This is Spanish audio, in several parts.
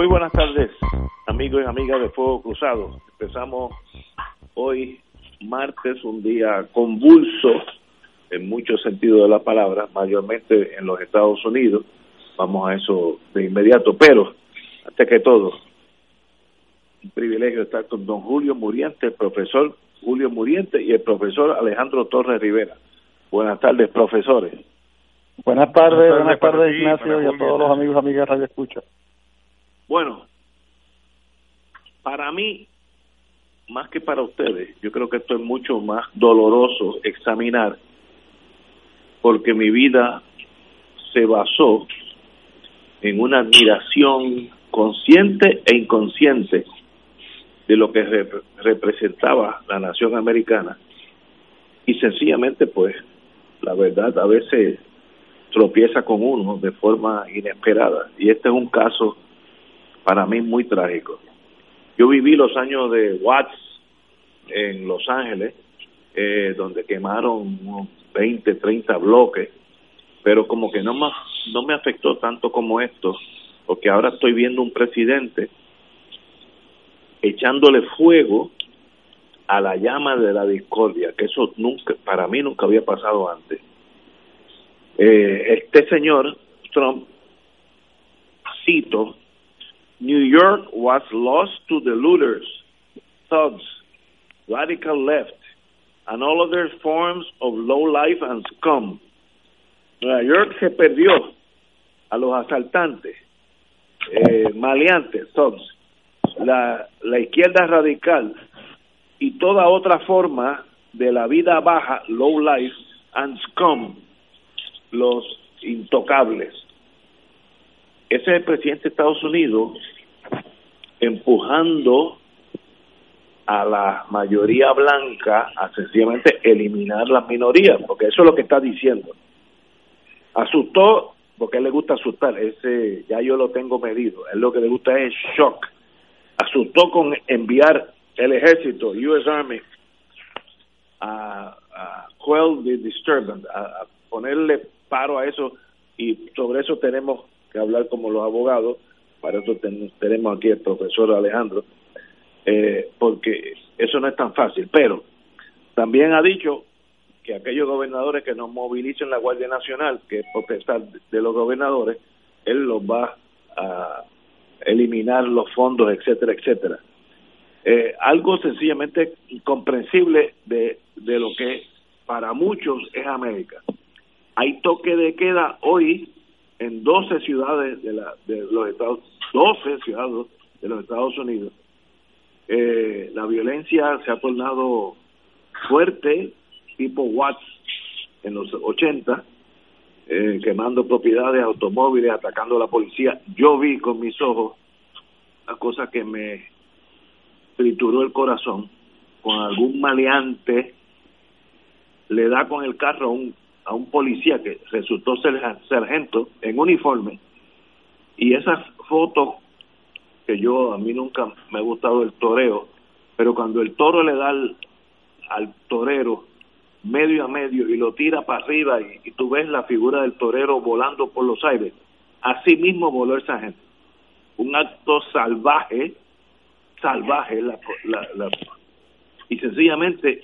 Muy buenas tardes, amigos y amigas de Fuego Cruzado. Empezamos hoy, martes, un día convulso en muchos sentidos de la palabra, mayormente en los Estados Unidos. Vamos a eso de inmediato, pero antes que todo, un privilegio estar con don Julio Muriente, el profesor Julio Muriente y el profesor Alejandro Torres Rivera. Buenas tardes, profesores. Buenas tardes, buenas tardes, Ignacio, y a todos los amigos y amigas de Radio Escucha. Bueno, para mí, más que para ustedes, yo creo que esto es mucho más doloroso examinar, porque mi vida se basó en una admiración consciente e inconsciente de lo que representaba la nación americana. Y sencillamente pues la verdad a veces tropieza con uno de forma inesperada. Y este es un caso para mí muy trágico. Yo viví los años de Watts en Los Ángeles, eh, donde quemaron unos 20, 30 bloques, pero como que no, más, no me afectó tanto como esto, porque ahora estoy viendo un presidente echándole fuego a la llama de la discordia, que eso nunca, para mí nunca había pasado antes. Eh, este señor Trump, cito, New York was lost to the looters, thugs, radical left, and all other forms of low life and scum. Nueva York se perdió a los asaltantes, eh, maleantes, thugs, la, la izquierda radical y toda otra forma de la vida baja, low life and scum, los intocables ese es presidente de Estados Unidos empujando a la mayoría blanca a sencillamente eliminar las minorías, porque eso es lo que está diciendo. Asustó, porque a él le gusta asustar, ese ya yo lo tengo medido, él lo que le gusta es shock. Asustó con enviar el ejército, US Army, a, a quell the disturbance, a ponerle paro a eso, y sobre eso tenemos que hablar como los abogados, para eso tenemos aquí el profesor Alejandro, eh, porque eso no es tan fácil, pero también ha dicho que aquellos gobernadores que no movilicen la Guardia Nacional, que es potestad de los gobernadores, él los va a eliminar los fondos, etcétera, etcétera. Eh, algo sencillamente incomprensible de, de lo que para muchos es América. Hay toque de queda hoy en 12 ciudades de, la, de los Estados 12 ciudades de los Estados Unidos. Eh, la violencia se ha tornado fuerte, tipo Watts en los 80, eh, quemando propiedades, automóviles, atacando a la policía. Yo vi con mis ojos la cosa que me trituró el corazón, con algún maleante le da con el carro a un a un policía que resultó ser sargento en uniforme y esas fotos que yo a mí nunca me ha gustado el toreo pero cuando el toro le da al, torero medio a medio y lo tira para arriba y, tú ves la figura del torero volando por los aires así mismo voló el sargento. Un acto salvaje salvaje la, la, y sencillamente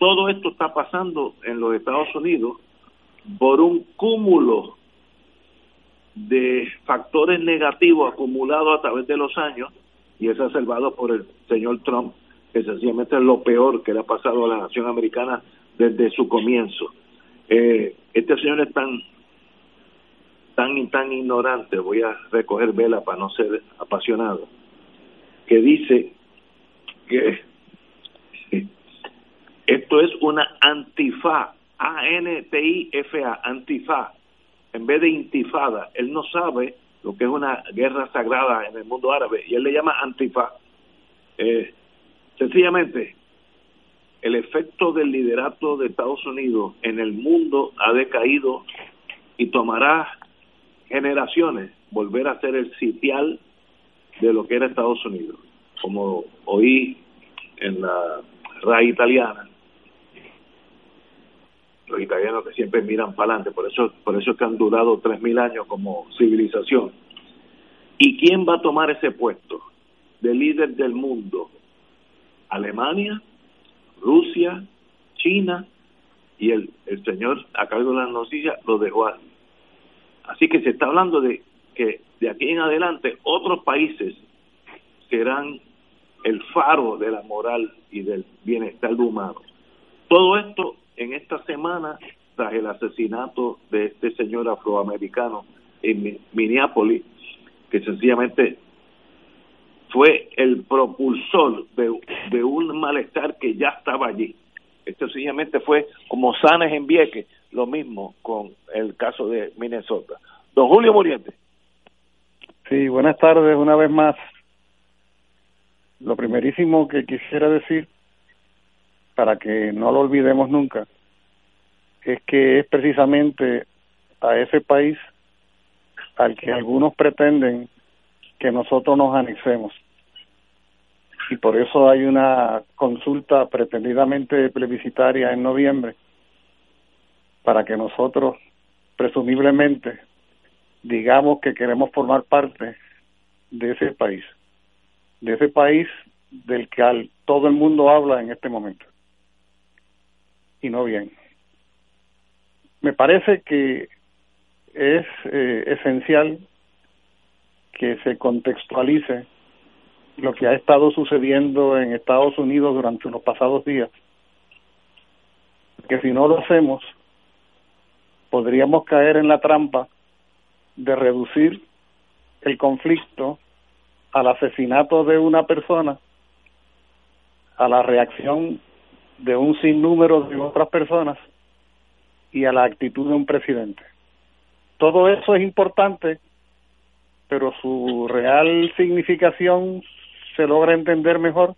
todo esto está pasando en los Estados Unidos por un cúmulo de factores negativos acumulados a través de los años y es observado por el señor Trump, que sencillamente es lo peor que le ha pasado a la nación americana desde su comienzo. Eh, este señor es tan tan tan ignorante, voy a recoger vela para no ser apasionado, que dice que esto es una antifa, A-N-T-I-F-A, antifa, en vez de intifada. Él no sabe lo que es una guerra sagrada en el mundo árabe y él le llama antifa. Eh, sencillamente, el efecto del liderato de Estados Unidos en el mundo ha decaído y tomará generaciones volver a ser el sitial de lo que era Estados Unidos. Como oí en la RAI italiana, los italianos que siempre miran para adelante, por eso, por eso es que han durado tres mil años como civilización. ¿Y quién va a tomar ese puesto de líder del mundo? Alemania, Rusia, China y el, el señor a cargo de las noticias lo dejó así. Así que se está hablando de que de aquí en adelante otros países serán el faro de la moral y del bienestar humano. Todo esto en esta semana, tras el asesinato de este señor afroamericano en Minneapolis, que sencillamente fue el propulsor de, un malestar que ya estaba allí. Esto sencillamente fue como Sanes en Vieques, lo mismo con el caso de Minnesota. Don Julio Muriente. Sí, buenas tardes una vez más. Lo primerísimo que quisiera decir para que no lo olvidemos nunca, es que es precisamente a ese país al que algunos pretenden que nosotros nos anexemos. Y por eso hay una consulta pretendidamente plebiscitaria en noviembre, para que nosotros, presumiblemente, digamos que queremos formar parte de ese país, de ese país del que todo el mundo habla en este momento y no bien. Me parece que es eh, esencial que se contextualice lo que ha estado sucediendo en Estados Unidos durante los pasados días. Que si no lo hacemos, podríamos caer en la trampa de reducir el conflicto al asesinato de una persona, a la reacción de un sinnúmero de otras personas y a la actitud de un presidente. Todo eso es importante, pero su real significación se logra entender mejor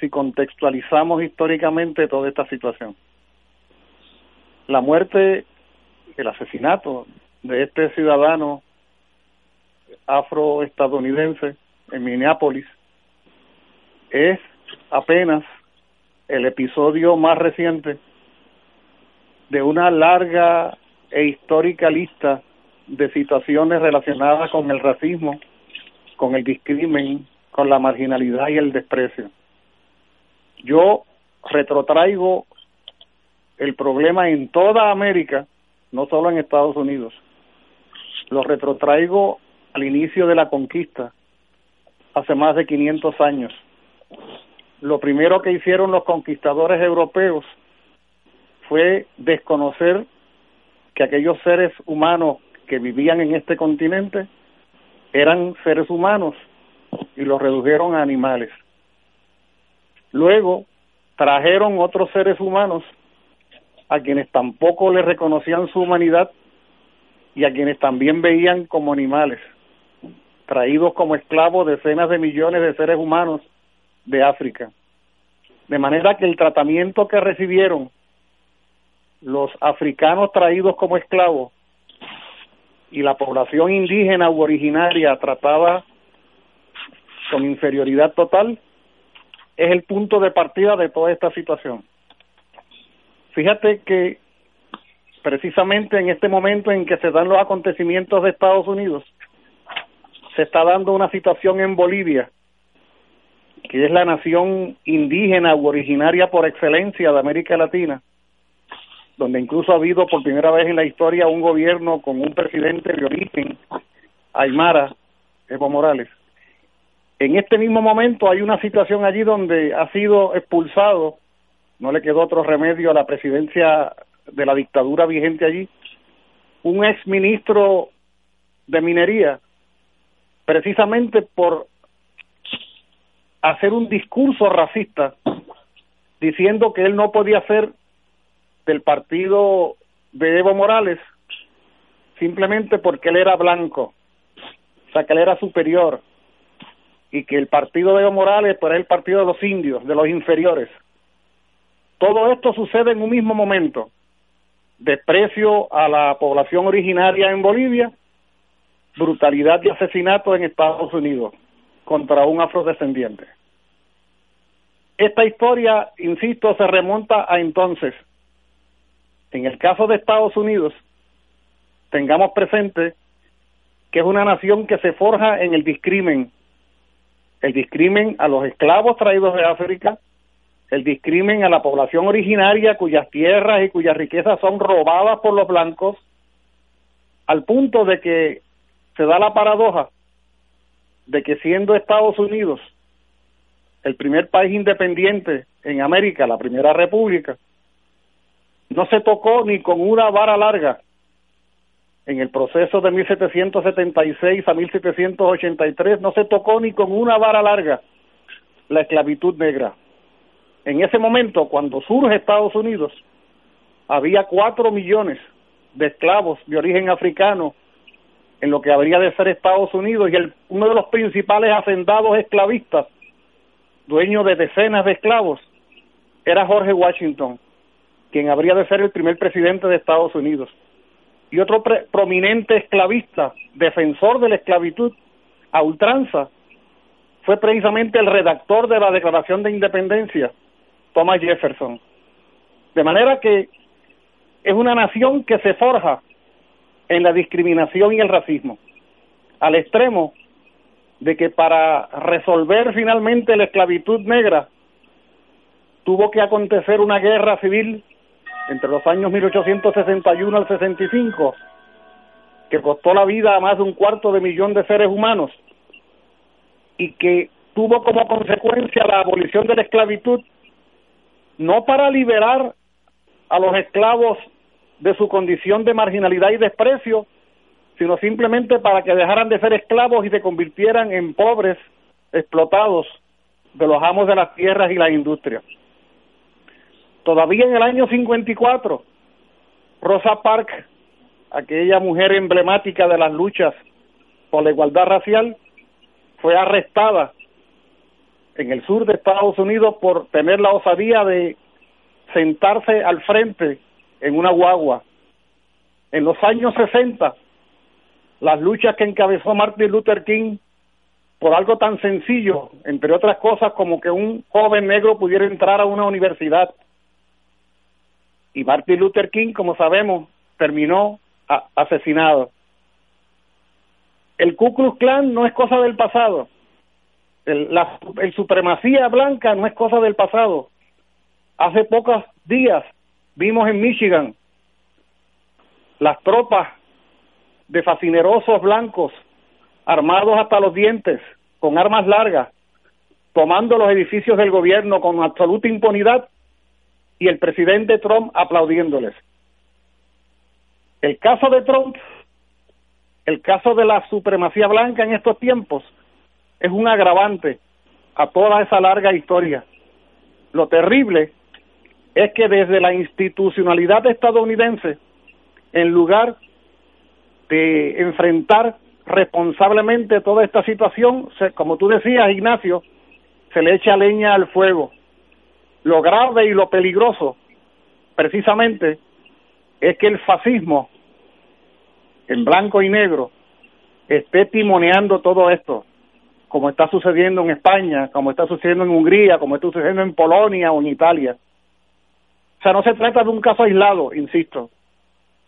si contextualizamos históricamente toda esta situación. La muerte, el asesinato de este ciudadano afroestadounidense en Minneapolis es apenas el episodio más reciente de una larga e histórica lista de situaciones relacionadas con el racismo, con el discrimen, con la marginalidad y el desprecio. Yo retrotraigo el problema en toda América, no solo en Estados Unidos. Lo retrotraigo al inicio de la conquista, hace más de 500 años lo primero que hicieron los conquistadores europeos fue desconocer que aquellos seres humanos que vivían en este continente eran seres humanos y los redujeron a animales. Luego trajeron otros seres humanos a quienes tampoco les reconocían su humanidad y a quienes también veían como animales, traídos como esclavos decenas de millones de seres humanos de África. De manera que el tratamiento que recibieron los africanos traídos como esclavos y la población indígena u originaria tratada con inferioridad total es el punto de partida de toda esta situación. Fíjate que precisamente en este momento en que se dan los acontecimientos de Estados Unidos, se está dando una situación en Bolivia que es la nación indígena u originaria por excelencia de América Latina, donde incluso ha habido por primera vez en la historia un gobierno con un presidente de origen aymara, Evo Morales. En este mismo momento hay una situación allí donde ha sido expulsado, no le quedó otro remedio a la presidencia de la dictadura vigente allí, un ex ministro de minería, precisamente por hacer un discurso racista diciendo que él no podía ser del partido de Evo Morales simplemente porque él era blanco, o sea que él era superior y que el partido de Evo Morales pues, era el partido de los indios, de los inferiores. Todo esto sucede en un mismo momento. Desprecio a la población originaria en Bolivia, brutalidad y asesinato en Estados Unidos contra un afrodescendiente. Esta historia, insisto, se remonta a entonces. En el caso de Estados Unidos, tengamos presente que es una nación que se forja en el discrimen. El discrimen a los esclavos traídos de África, el discrimen a la población originaria cuyas tierras y cuyas riquezas son robadas por los blancos, al punto de que se da la paradoja de que siendo Estados Unidos el primer país independiente en América, la primera república, no se tocó ni con una vara larga en el proceso de 1776 a 1783, no se tocó ni con una vara larga la esclavitud negra. En ese momento, cuando surge Estados Unidos, había cuatro millones de esclavos de origen africano en lo que habría de ser Estados Unidos y el, uno de los principales hacendados esclavistas dueño de decenas de esclavos, era Jorge Washington, quien habría de ser el primer presidente de Estados Unidos. Y otro prominente esclavista, defensor de la esclavitud a ultranza, fue precisamente el redactor de la Declaración de Independencia, Thomas Jefferson. De manera que es una nación que se forja en la discriminación y el racismo, al extremo de que para resolver finalmente la esclavitud negra tuvo que acontecer una guerra civil entre los años 1861 al 65 que costó la vida a más de un cuarto de millón de seres humanos y que tuvo como consecuencia la abolición de la esclavitud no para liberar a los esclavos de su condición de marginalidad y desprecio, sino simplemente para que dejaran de ser esclavos y se convirtieran en pobres explotados de los amos de las tierras y la industria. Todavía en el año 54, Rosa Parks, aquella mujer emblemática de las luchas por la igualdad racial, fue arrestada en el sur de Estados Unidos por tener la osadía de sentarse al frente en una guagua. En los años 60, las luchas que encabezó Martin Luther King por algo tan sencillo, entre otras cosas como que un joven negro pudiera entrar a una universidad. Y Martin Luther King, como sabemos, terminó asesinado. El Ku Klux Klan no es cosa del pasado. El, la el supremacía blanca no es cosa del pasado. Hace pocos días vimos en Michigan las tropas de fascinerosos blancos, armados hasta los dientes, con armas largas, tomando los edificios del gobierno con absoluta impunidad y el presidente Trump aplaudiéndoles. El caso de Trump, el caso de la supremacía blanca en estos tiempos, es un agravante a toda esa larga historia. Lo terrible es que desde la institucionalidad estadounidense, en lugar de enfrentar responsablemente toda esta situación, como tú decías, Ignacio, se le echa leña al fuego. Lo grave y lo peligroso, precisamente, es que el fascismo, en blanco y negro, esté timoneando todo esto, como está sucediendo en España, como está sucediendo en Hungría, como está sucediendo en Polonia o en Italia. Sea, no se trata de un caso aislado, insisto,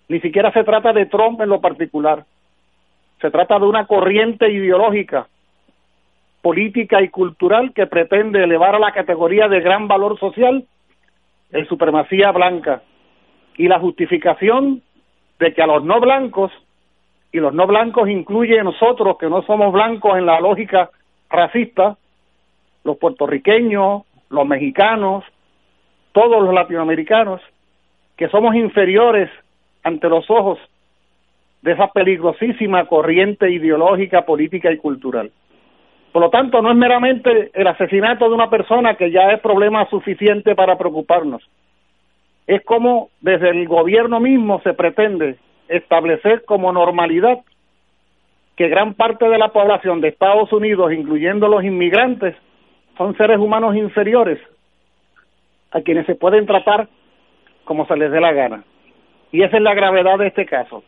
ni siquiera se trata de Trump en lo particular. Se trata de una corriente ideológica, política y cultural que pretende elevar a la categoría de gran valor social el supremacía blanca, y la justificación de que a los no blancos, y los no blancos incluye nosotros que no somos blancos en la lógica racista, los puertorriqueños, los mexicanos, todos los latinoamericanos, que somos inferiores ante los ojos de esa peligrosísima corriente ideológica, política y cultural. Por lo tanto, no es meramente el asesinato de una persona que ya es problema suficiente para preocuparnos. Es como desde el gobierno mismo se pretende establecer como normalidad que gran parte de la población de Estados Unidos, incluyendo los inmigrantes, son seres humanos inferiores a quienes se pueden tratar como se les dé la gana. Y esa es la gravedad de este caso.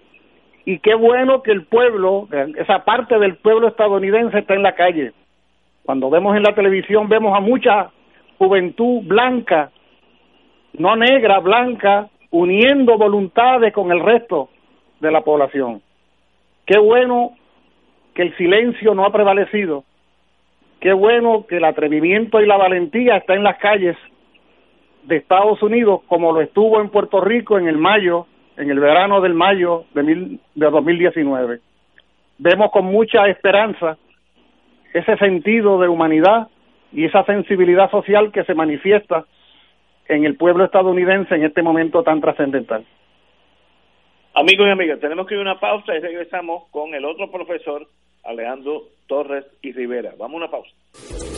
Y qué bueno que el pueblo, esa parte del pueblo estadounidense está en la calle. Cuando vemos en la televisión vemos a mucha juventud blanca, no negra, blanca, uniendo voluntades con el resto de la población. Qué bueno que el silencio no ha prevalecido. Qué bueno que el atrevimiento y la valentía está en las calles de Estados Unidos como lo estuvo en Puerto Rico en el mayo, en el verano del mayo de, mil, de 2019. Vemos con mucha esperanza ese sentido de humanidad y esa sensibilidad social que se manifiesta en el pueblo estadounidense en este momento tan trascendental. Amigos y amigas, tenemos que ir a una pausa y regresamos con el otro profesor, Alejandro Torres y Rivera. Vamos a una pausa.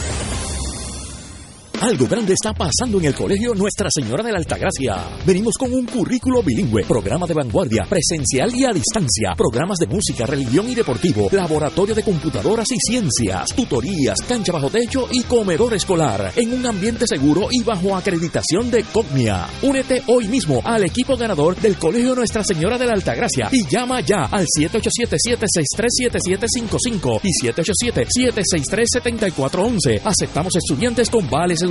Algo grande está pasando en el colegio Nuestra Señora de la Altagracia. Venimos con un currículo bilingüe, programa de vanguardia, presencial y a distancia, programas de música, religión y deportivo, laboratorio de computadoras y ciencias, tutorías, cancha bajo techo y comedor escolar, en un ambiente seguro y bajo acreditación de COGNIA. Únete hoy mismo al equipo ganador del colegio Nuestra Señora de la Altagracia y llama ya al 787-763-7755 y 787-763-7411. Aceptamos estudiantes con vales educativos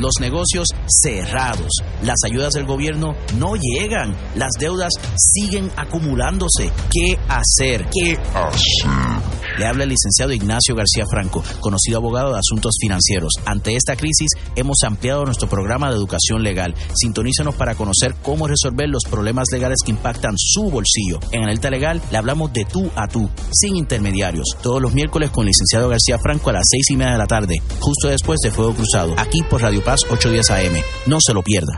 los negocios cerrados, las ayudas del gobierno no llegan, las deudas siguen acumulándose. ¿Qué hacer? ¿Qué hacer? Le habla el licenciado Ignacio García Franco, conocido abogado de asuntos financieros. Ante esta crisis hemos ampliado nuestro programa de educación legal. Sintonízanos para conocer cómo resolver los problemas legales que impactan su bolsillo. En Alerta Legal le hablamos de tú a tú, sin intermediarios. Todos los miércoles con licenciado García Franco a las seis y media de la tarde, justo después de Fuego Cruzado, aquí por Radio Paz 810 AM. No se lo pierda.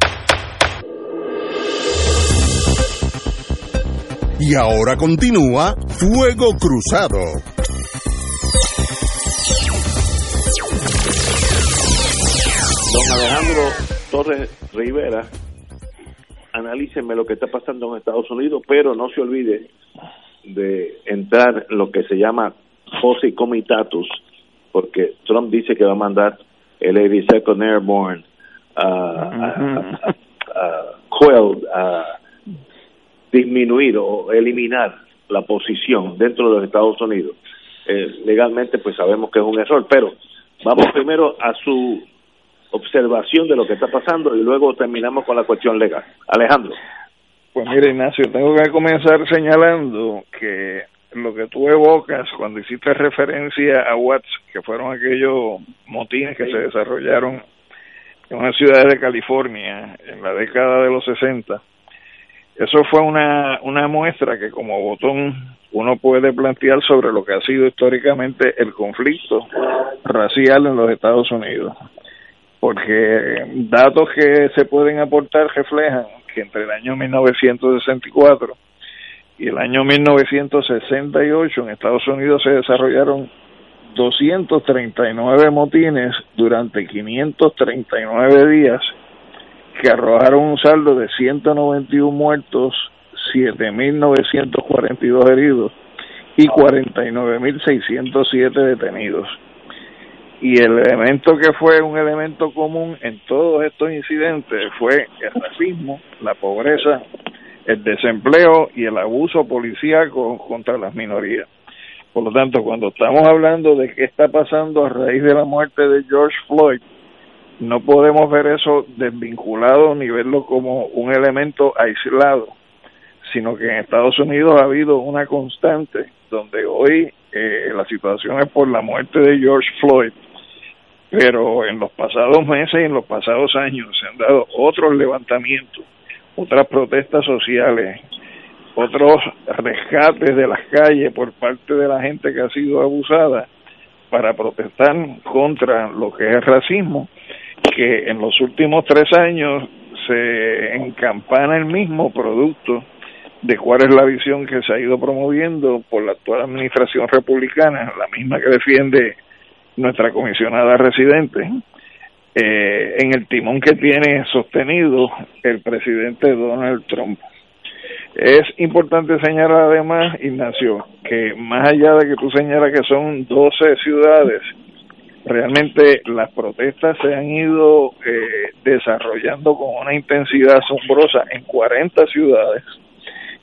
Y ahora continúa Fuego Cruzado. Don Alejandro Torres Rivera, analícenme lo que está pasando en Estados Unidos, pero no se olvide de entrar en lo que se llama Jose Comitatus, porque Trump dice que va a mandar el 82nd Airborne a, a, disminuir o eliminar la posición dentro de los Estados Unidos. Eh, legalmente pues sabemos que es un error, pero vamos primero a su observación de lo que está pasando y luego terminamos con la cuestión legal. Alejandro. Pues mire, Ignacio, tengo que comenzar señalando que lo que tú evocas cuando hiciste referencia a Watts, que fueron aquellos motines que se desarrollaron en una ciudad de California en la década de los 60, eso fue una, una muestra que como botón uno puede plantear sobre lo que ha sido históricamente el conflicto racial en los Estados Unidos porque datos que se pueden aportar reflejan que entre el año 1964 y el año 1968 en Estados Unidos se desarrollaron 239 motines durante 539 días que arrojaron un saldo de 191 muertos, 7.942 heridos y 49.607 detenidos. Y el elemento que fue un elemento común en todos estos incidentes fue el racismo, la pobreza, el desempleo y el abuso policíaco contra las minorías. Por lo tanto, cuando estamos hablando de qué está pasando a raíz de la muerte de George Floyd, no podemos ver eso desvinculado ni verlo como un elemento aislado, sino que en Estados Unidos ha habido una constante donde hoy eh, la situación es por la muerte de George Floyd, pero en los pasados meses y en los pasados años se han dado otros levantamientos, otras protestas sociales, otros rescates de las calles por parte de la gente que ha sido abusada para protestar contra lo que es racismo, que en los últimos tres años se encampana el mismo producto de cuál es la visión que se ha ido promoviendo por la actual administración republicana, la misma que defiende nuestra comisionada residente, eh, en el timón que tiene sostenido el presidente Donald Trump. Es importante señalar además, Ignacio, que más allá de que tú señalas que son 12 ciudades, realmente las protestas se han ido eh, desarrollando con una intensidad asombrosa en 40 ciudades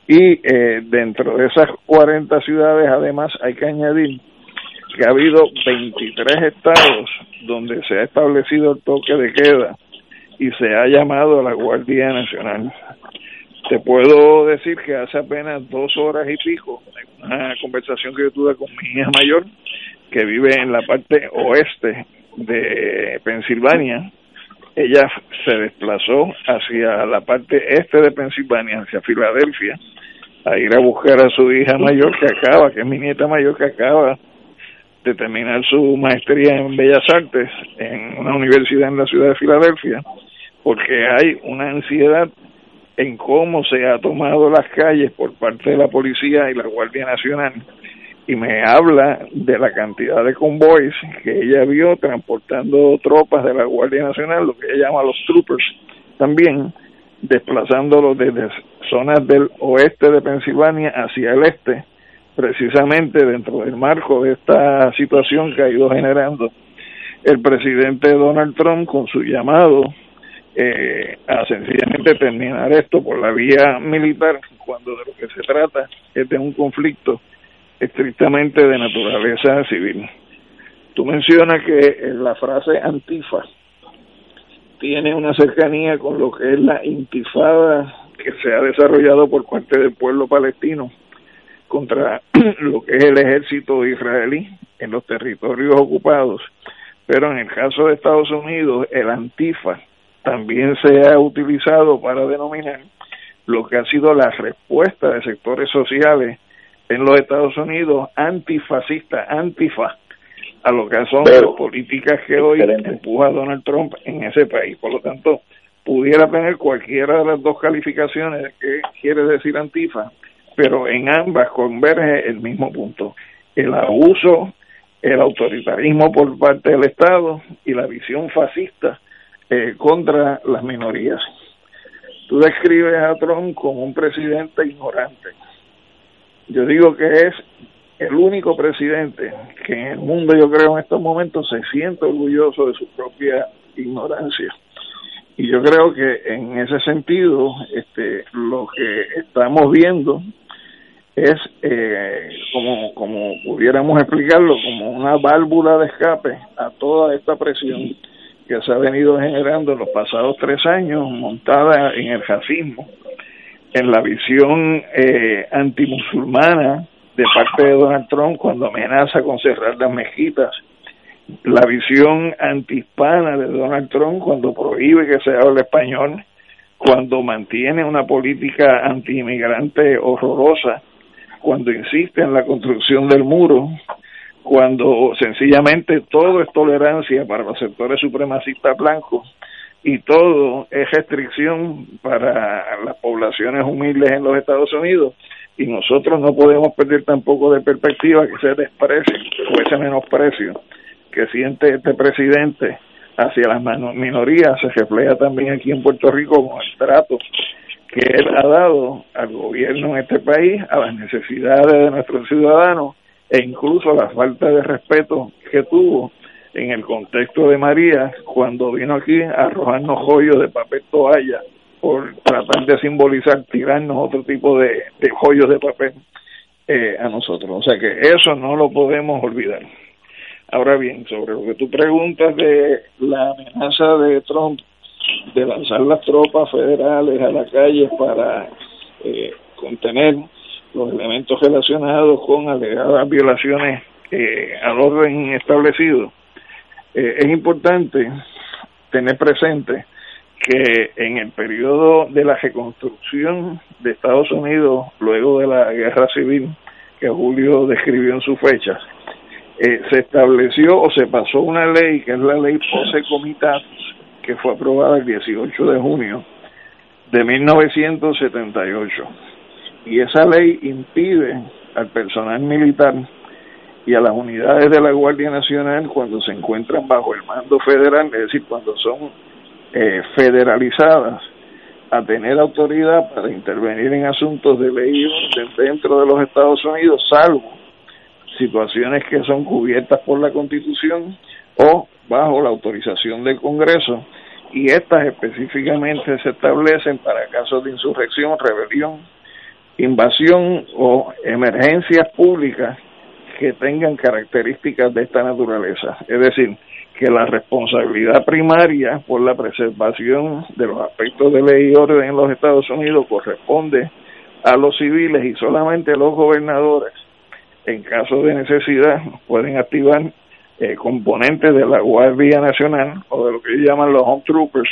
y eh, dentro de esas 40 ciudades además hay que añadir que ha habido 23 estados donde se ha establecido el toque de queda y se ha llamado a la Guardia Nacional. Te puedo decir que hace apenas dos horas y pico, en una conversación que yo tuve con mi hija mayor, que vive en la parte oeste de Pensilvania, ella se desplazó hacia la parte este de Pensilvania, hacia Filadelfia, a ir a buscar a su hija mayor que acaba, que es mi nieta mayor que acaba terminar su maestría en Bellas Artes en una universidad en la ciudad de Filadelfia, porque hay una ansiedad en cómo se ha tomado las calles por parte de la policía y la Guardia Nacional y me habla de la cantidad de convoys que ella vio transportando tropas de la Guardia Nacional, lo que ella llama los troopers también, desplazándolos desde zonas del oeste de Pensilvania hacia el este, precisamente dentro del marco de esta situación que ha ido generando el presidente Donald Trump con su llamado eh, a sencillamente terminar esto por la vía militar, cuando de lo que se trata es de un conflicto estrictamente de naturaleza civil. Tú mencionas que la frase antifa tiene una cercanía con lo que es la intifada que se ha desarrollado por parte del pueblo palestino contra lo que es el ejército israelí en los territorios ocupados. Pero en el caso de Estados Unidos, el antifa también se ha utilizado para denominar lo que ha sido la respuesta de sectores sociales en los Estados Unidos antifascista, antifa, a lo que son las políticas que hoy empuja Donald Trump en ese país. Por lo tanto, pudiera tener cualquiera de las dos calificaciones que quiere decir antifa, pero en ambas converge el mismo punto, el abuso, el autoritarismo por parte del Estado y la visión fascista eh, contra las minorías. Tú describes a Trump como un presidente ignorante. Yo digo que es el único presidente que en el mundo, yo creo, en estos momentos se siente orgulloso de su propia ignorancia. Y yo creo que en ese sentido, este, lo que estamos viendo es, eh, como, como pudiéramos explicarlo, como una válvula de escape a toda esta presión que se ha venido generando en los pasados tres años, montada en el racismo, en la visión eh, antimusulmana de parte de Donald Trump cuando amenaza con cerrar las mezquitas, la visión antihispana de Donald Trump cuando prohíbe que se hable español, cuando mantiene una política anti-inmigrante horrorosa, cuando insiste en la construcción del muro, cuando sencillamente todo es tolerancia para los sectores supremacistas blancos y todo es restricción para las poblaciones humildes en los Estados Unidos y nosotros no podemos perder tampoco de perspectiva que ese desprecio o ese menosprecio que siente este presidente hacia las minorías se refleja también aquí en Puerto Rico con el trato que él ha dado al gobierno en este país, a las necesidades de nuestros ciudadanos e incluso a la falta de respeto que tuvo en el contexto de María cuando vino aquí a arrojarnos joyos de papel toalla por tratar de simbolizar, tirarnos otro tipo de, de joyos de papel eh, a nosotros. O sea que eso no lo podemos olvidar. Ahora bien, sobre lo que tú preguntas de la amenaza de Trump de lanzar las tropas federales a la calle para eh, contener los elementos relacionados con alegadas violaciones eh, al orden establecido, eh, es importante tener presente que en el periodo de la reconstrucción de Estados Unidos, luego de la guerra civil que Julio describió en su fecha, eh, se estableció o se pasó una ley que es la ley Pose Comitatus, que fue aprobada el 18 de junio de 1978. Y esa ley impide al personal militar y a las unidades de la Guardia Nacional cuando se encuentran bajo el mando federal, es decir, cuando son eh, federalizadas, a tener autoridad para intervenir en asuntos de ley dentro de los Estados Unidos, salvo situaciones que son cubiertas por la Constitución o bajo la autorización del Congreso y estas específicamente se establecen para casos de insurrección, rebelión, invasión o emergencias públicas que tengan características de esta naturaleza. Es decir, que la responsabilidad primaria por la preservación de los aspectos de ley y orden en los Estados Unidos corresponde a los civiles y solamente los gobernadores en caso de necesidad, pueden activar eh, componentes de la Guardia Nacional o de lo que llaman los Home Troopers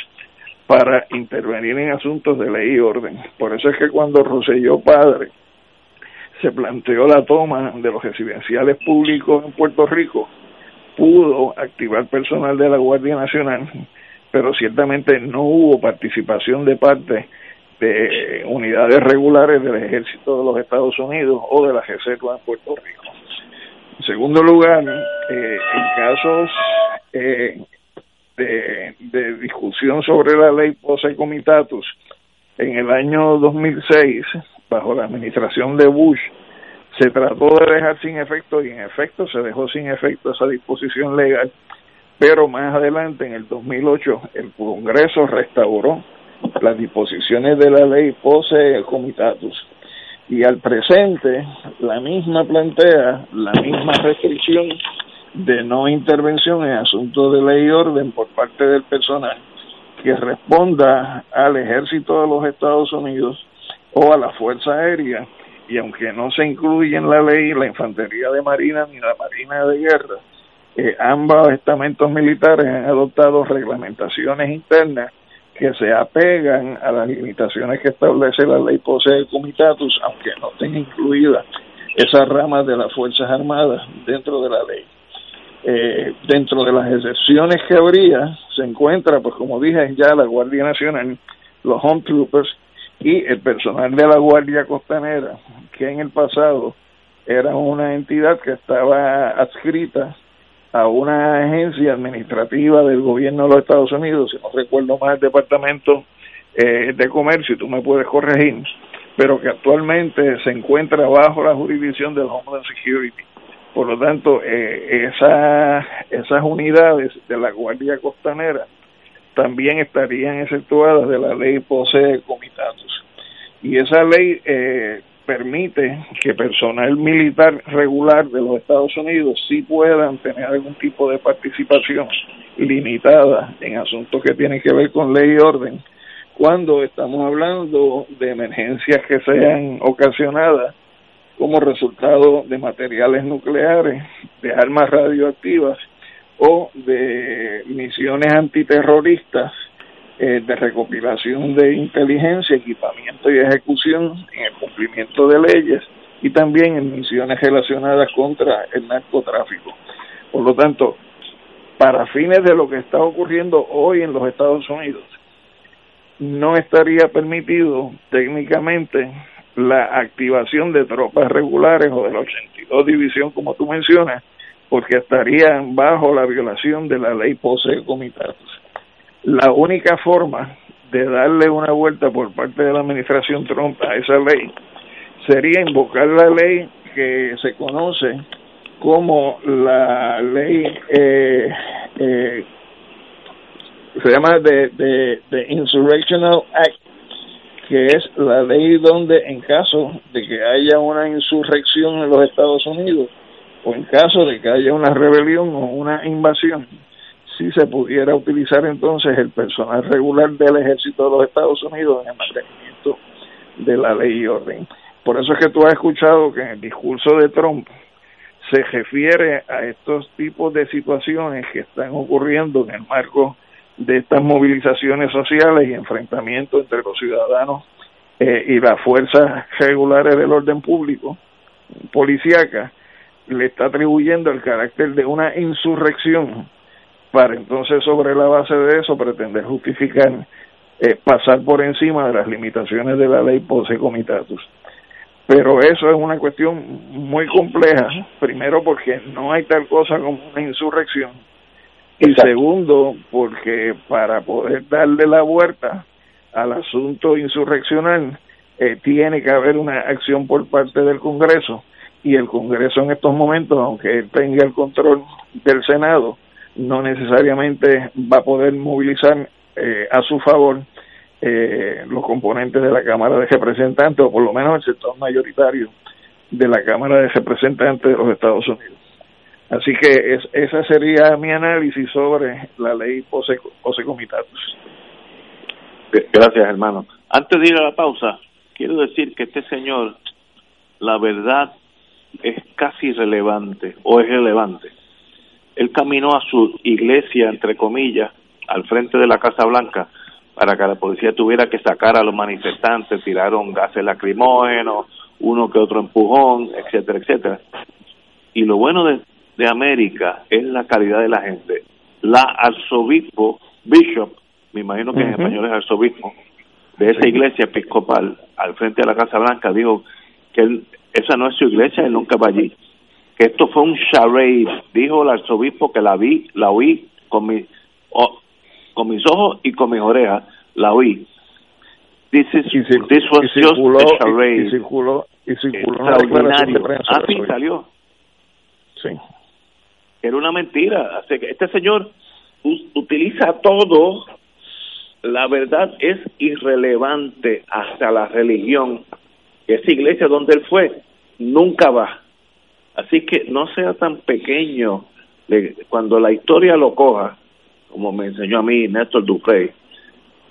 para intervenir en asuntos de ley y orden. Por eso es que cuando Roselló Padre se planteó la toma de los residenciales públicos en Puerto Rico, pudo activar personal de la Guardia Nacional, pero ciertamente no hubo participación de parte de unidades regulares del ejército de los Estados Unidos o de la reserva en Puerto Rico. En segundo lugar, eh, en casos eh, de, discusión sobre la ley Pose Comitatus, en el año 2006, bajo la administración de Bush, se trató de dejar sin efecto y en efecto se dejó sin efecto esa disposición legal, pero más adelante, en el 2008, el Congreso restauró las disposiciones de la ley pose comitatus y al presente la misma plantea la misma restricción de no intervención en asuntos de ley y orden por parte del personal que responda al ejército de los Estados Unidos o a la Fuerza Aérea. Y aunque no se incluye en la ley la infantería de marina ni la marina de guerra, eh, ambos estamentos militares han adoptado reglamentaciones internas que se apegan a las limitaciones que establece la ley POSE Comitatus, aunque no tenga incluida esas ramas de las Fuerzas Armadas dentro de la ley. Eh, dentro de las excepciones que habría se encuentra, pues como dije ya, la Guardia Nacional, los Home Troopers y el personal de la Guardia Costanera, que en el pasado era una entidad que estaba adscrita a una agencia administrativa del gobierno de los Estados Unidos, si no recuerdo más el Departamento eh, de Comercio, tú me puedes corregir, pero que actualmente se encuentra bajo la jurisdicción del Homeland Security. Por lo tanto, eh, esa, esas unidades de la Guardia Costanera también estarían exceptuadas de la ley POSE Comitatus. Y esa ley eh, permite que personal militar regular de los Estados Unidos sí puedan tener algún tipo de participación limitada en asuntos que tienen que ver con ley y orden. Cuando estamos hablando de emergencias que sean ocasionadas como resultado de materiales nucleares, de armas radioactivas o de misiones antiterroristas eh, de recopilación de inteligencia, equipamiento y ejecución en el cumplimiento de leyes y también en misiones relacionadas contra el narcotráfico. Por lo tanto, para fines de lo que está ocurriendo hoy en los Estados Unidos, no estaría permitido técnicamente la activación de tropas regulares o de la 82 división como tú mencionas, porque estarían bajo la violación de la ley Posee Comitatus. La única forma de darle una vuelta por parte de la administración Trump a esa ley sería invocar la ley que se conoce como la ley eh, eh, se llama de, de, de Insurrectional Act que es la ley donde en caso de que haya una insurrección en los Estados Unidos o en caso de que haya una rebelión o una invasión, si se pudiera utilizar entonces el personal regular del ejército de los Estados Unidos en el mantenimiento de la ley y orden. Por eso es que tú has escuchado que en el discurso de Trump se refiere a estos tipos de situaciones que están ocurriendo en el marco de estas movilizaciones sociales y enfrentamientos entre los ciudadanos eh, y las fuerzas regulares del orden público, policíaca, le está atribuyendo el carácter de una insurrección para entonces sobre la base de eso pretender justificar eh, pasar por encima de las limitaciones de la ley Pose Comitatus. Pero eso es una cuestión muy compleja, primero porque no hay tal cosa como una insurrección, y segundo porque para poder darle la vuelta al asunto insurreccional eh, tiene que haber una acción por parte del Congreso y el Congreso en estos momentos, aunque él tenga el control del Senado, no necesariamente va a poder movilizar eh, a su favor eh, los componentes de la Cámara de Representantes, o por lo menos el sector mayoritario de la Cámara de Representantes de los Estados Unidos. Así que es, ese sería mi análisis sobre la ley Pose, Pose Comitatus. Gracias, hermano. Antes de ir a la pausa, quiero decir que este señor, la verdad, es casi irrelevante o es relevante. Él caminó a su iglesia, entre comillas, al frente de la Casa Blanca para que la policía tuviera que sacar a los manifestantes, tiraron gases lacrimógenos, uno que otro empujón, etcétera, etcétera. Y lo bueno de, de América es la calidad de la gente. La arzobispo, bishop, me imagino que en español es arzobispo, de esa iglesia episcopal al frente de la Casa Blanca, dijo que él, esa no es su iglesia, él nunca va allí. Que esto fue un charade, dijo el arzobispo que la vi, la oí con, mi, con mis ojos y con mis orejas, la oí. This, is, this was just a charade. Y, circuló, y circuló Ah, sí, salió. Sí. Era una mentira. Así que este señor utiliza todo. La verdad es irrelevante hasta la religión. Esa iglesia donde él fue nunca va. Así que no sea tan pequeño. Cuando la historia lo coja, como me enseñó a mí Néstor Duprey,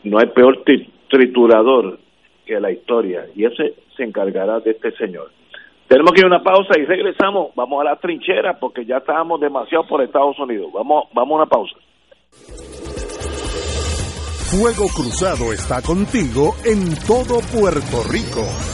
no hay peor triturador que la historia. Y ese se encargará de este señor. Tenemos que ir a una pausa y regresamos. Vamos a la trinchera porque ya estábamos demasiado por Estados Unidos. Vamos, vamos a una pausa. Fuego Cruzado está contigo en todo Puerto Rico.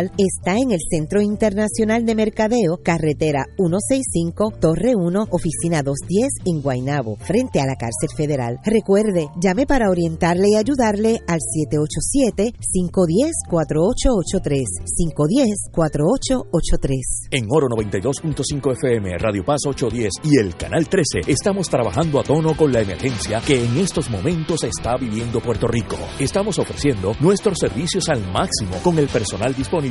está en el Centro Internacional de Mercadeo, carretera 165, Torre 1, oficina 210 en Guaynabo, frente a la cárcel federal. Recuerde, llame para orientarle y ayudarle al 787-510-4883, 510-4883. En Oro 92.5 FM, Radio Paz 810 y el Canal 13 estamos trabajando a tono con la emergencia que en estos momentos está viviendo Puerto Rico. Estamos ofreciendo nuestros servicios al máximo con el personal disponible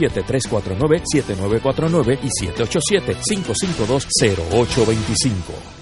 787-349-7949 y 787-552-0825.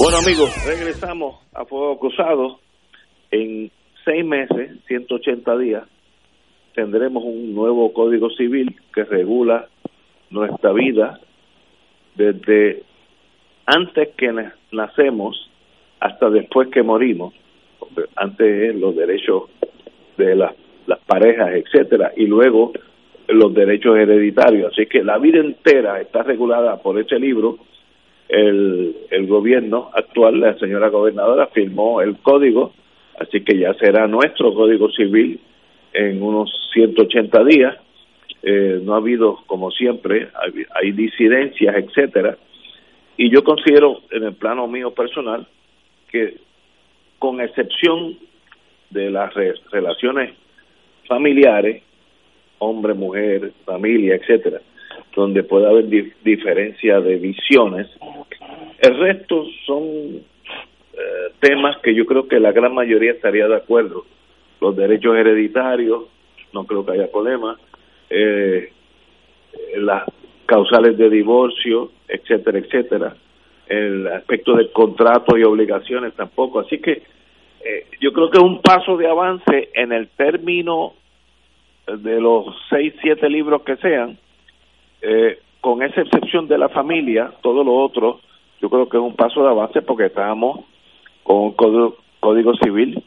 Bueno amigos, regresamos a Fuego Cruzado. En seis meses, 180 días, tendremos un nuevo Código Civil que regula nuestra vida desde antes que nacemos hasta después que morimos. Antes los derechos de las, las parejas, etcétera, y luego los derechos hereditarios. Así que la vida entera está regulada por este libro el, el gobierno actual, la señora gobernadora, firmó el código, así que ya será nuestro código civil en unos 180 días. Eh, no ha habido, como siempre, hay, disidencias, etcétera. Y yo considero, en el plano mío personal, que con excepción de las relaciones familiares, hombre, mujer, familia, etcétera, donde puede haber diferencia de visiones. El resto son eh, temas que yo creo que la gran mayoría estaría de acuerdo. Los derechos hereditarios, no creo que haya problema. Eh, las causales de divorcio, etcétera, etcétera. El aspecto de contratos y obligaciones tampoco. Así que eh, yo creo que es un paso de avance en el término de los seis, siete libros que sean, eh, con esa excepción de la familia, todo lo otro, yo creo que es un paso de avance porque estábamos con un código, civil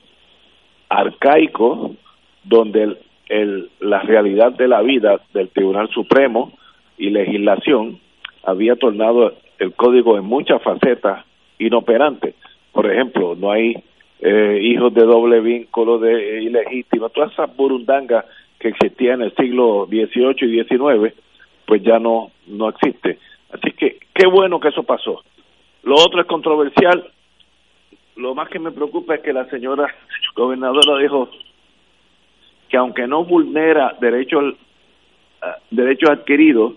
arcaico donde el, la realidad de la vida del Tribunal Supremo y legislación había tornado el código en muchas facetas inoperantes. Por ejemplo, no hay eh, hijos de doble vínculo de ilegítimo, todas esas que existían en el siglo XVIII y XIX pues ya no, no existe. Así que qué bueno que eso pasó. Lo otro es controversial. Lo más que me preocupa es que la señora gobernadora dijo que aunque no vulnera derechos derechos adquiridos,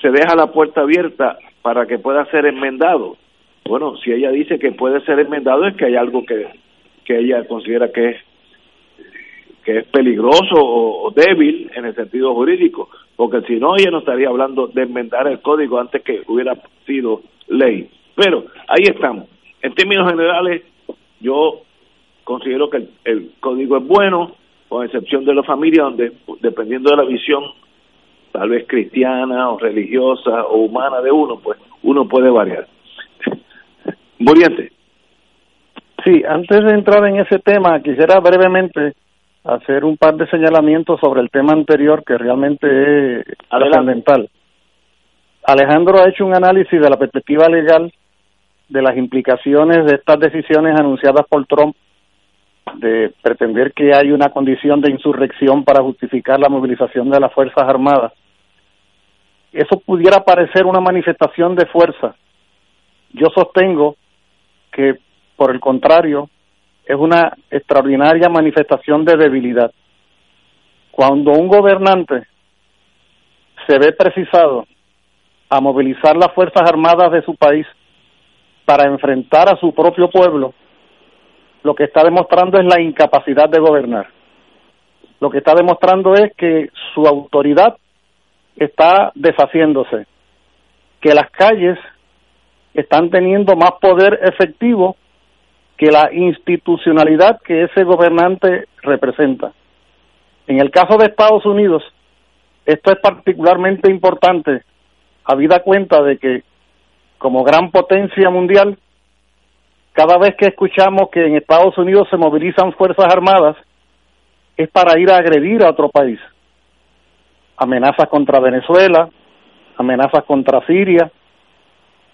se deja la puerta abierta para que pueda ser enmendado. Bueno, si ella dice que puede ser enmendado es que hay algo que, que ella considera que es que es peligroso o, débil en el sentido jurídico, porque si no, ella no estaría hablando de enmendar el código antes que hubiera sido ley. Pero ahí estamos. En términos generales, yo considero que el, código es bueno, con excepción de la familia, donde dependiendo de la visión, tal vez cristiana o religiosa o humana de uno, pues uno puede variar. Muriente. Sí, antes de entrar en ese tema, quisiera brevemente hacer un par de señalamientos sobre el tema anterior que realmente es fundamental. Alejandro ha hecho un análisis de la perspectiva legal de las implicaciones de estas decisiones anunciadas por Trump de pretender que hay una condición de insurrección para justificar la movilización de las Fuerzas Armadas. Eso pudiera parecer una manifestación de fuerza. Yo sostengo que, por el contrario, es una extraordinaria manifestación de debilidad. Cuando un gobernante se ve precisado a movilizar las Fuerzas Armadas de su país para enfrentar a su propio pueblo, lo que está demostrando es la incapacidad de gobernar. Lo que está demostrando es que su autoridad está deshaciéndose, que las calles están teniendo más poder efectivo que la institucionalidad que ese gobernante representa. En el caso de Estados Unidos, esto es particularmente importante, habida cuenta de que como gran potencia mundial, cada vez que escuchamos que en Estados Unidos se movilizan fuerzas armadas, es para ir a agredir a otro país. Amenazas contra Venezuela, amenazas contra Siria,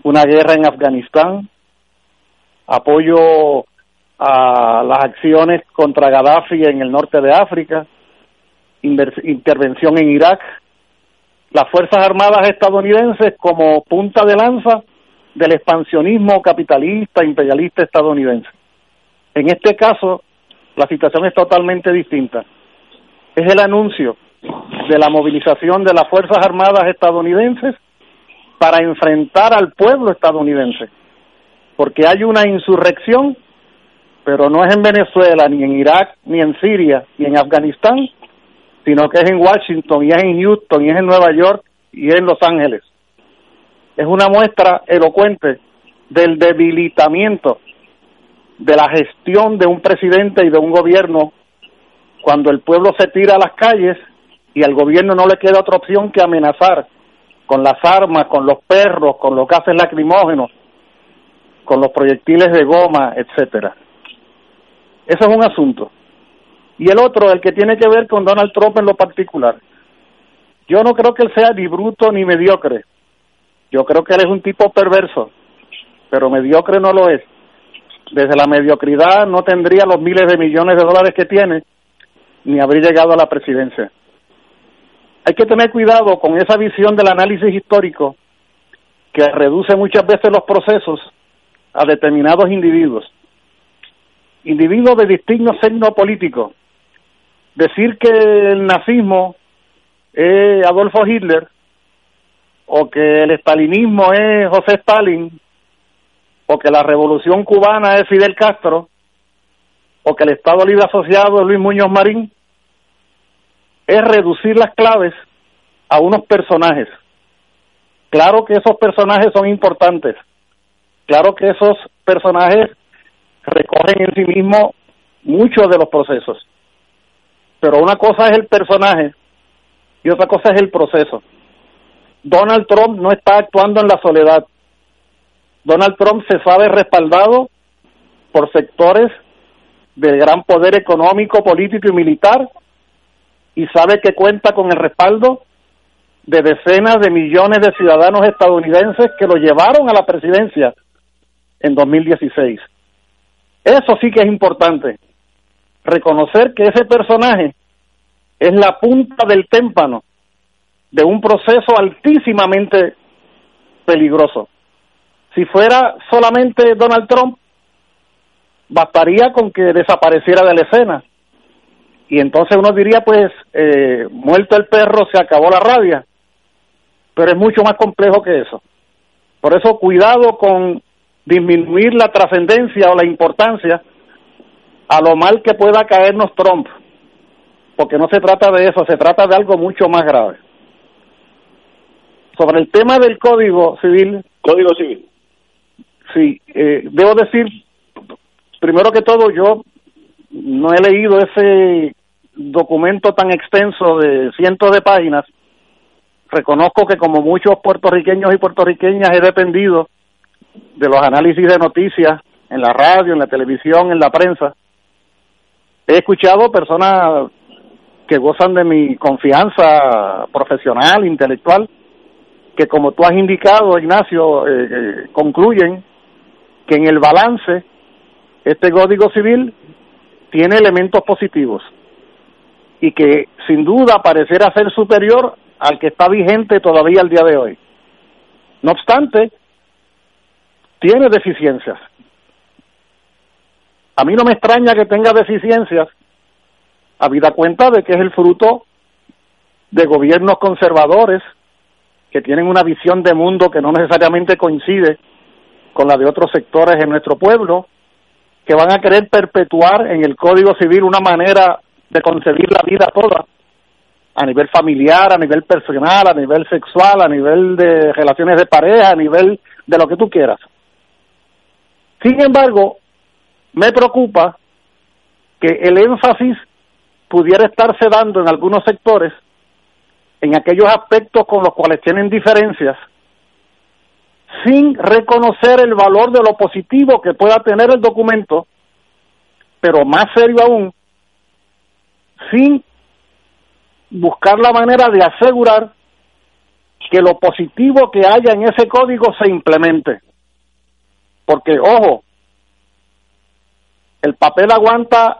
una guerra en Afganistán, apoyo a las acciones contra Gaddafi en el norte de África, intervención en Irak, las Fuerzas Armadas estadounidenses como punta de lanza del expansionismo capitalista, imperialista estadounidense. En este caso, la situación es totalmente distinta. Es el anuncio de la movilización de las Fuerzas Armadas estadounidenses para enfrentar al pueblo estadounidense, porque hay una insurrección, pero no es en Venezuela, ni en Irak, ni en Siria, ni en Afganistán, sino que es en Washington, y es en Houston, y es en Nueva York, y es en Los Ángeles. Es una muestra elocuente del debilitamiento de la gestión de un presidente y de un gobierno cuando el pueblo se tira a las calles y al gobierno no le queda otra opción que amenazar con las armas, con los perros, con los gases lacrimógenos, con los proyectiles de goma, etcétera. Eso es un asunto. Y el otro, el que tiene que ver con Donald Trump en lo particular. Yo no creo que él sea ni bruto ni mediocre. Yo creo que él es un tipo perverso, pero mediocre no lo es. Desde la mediocridad no tendría los miles de millones de dólares que tiene, ni habría llegado a la presidencia. Hay que tener cuidado con esa visión del análisis histórico que reduce muchas veces los procesos a determinados individuos. Individuos de distinto signo político. Decir que el nazismo es Adolfo Hitler o que el estalinismo es José Stalin o que la revolución cubana es Fidel Castro o que el Estado Libre Asociado es Luis Muñoz Marín es reducir las claves a unos personajes. Claro que esos personajes son importantes. Claro que esos personajes recogen en sí mismos muchos de los procesos. Pero una cosa es el personaje y otra cosa es el proceso. Donald Trump no está actuando en la soledad. Donald Trump se sabe respaldado por sectores del gran poder económico, político y militar y sabe que cuenta con el respaldo de decenas de millones de ciudadanos estadounidenses que lo llevaron a la presidencia en 2016. Eso sí que es importante, reconocer que ese personaje es la punta del témpano de un proceso altísimamente peligroso. Si fuera solamente Donald Trump, bastaría con que desapareciera de la escena y entonces uno diría, pues, eh, muerto el perro, se acabó la rabia. Pero es mucho más complejo que eso. Por eso, cuidado con disminuir la trascendencia o la importancia a lo mal que pueda caernos Trump. Porque no se trata de eso, se trata de algo mucho más grave. Sobre el tema del Código Civil. Código Civil. Sí, eh, debo decir, primero que todo, yo no he leído ese documento tan extenso de cientos de páginas, reconozco que como muchos puertorriqueños y puertorriqueñas he dependido de los análisis de noticias en la radio, en la televisión, en la prensa. He escuchado personas que gozan de mi confianza profesional, intelectual, que como tú has indicado, Ignacio, eh, eh, concluyen que en el balance este Código Civil tiene elementos positivos y que sin duda parecerá ser superior al que está vigente todavía al día de hoy. No obstante, tiene deficiencias. A mí no me extraña que tenga deficiencias, habida cuenta de que es el fruto de gobiernos conservadores que tienen una visión de mundo que no necesariamente coincide con la de otros sectores en nuestro pueblo, que van a querer perpetuar en el Código Civil una manera de concebir la vida toda, a nivel familiar, a nivel personal, a nivel sexual, a nivel de relaciones de pareja, a nivel de lo que tú quieras. Sin embargo, me preocupa que el énfasis pudiera estarse dando en algunos sectores en aquellos aspectos con los cuales tienen diferencias, sin reconocer el valor de lo positivo que pueda tener el documento, pero más serio aún, sin buscar la manera de asegurar que lo positivo que haya en ese código se implemente. Porque, ojo, el papel aguanta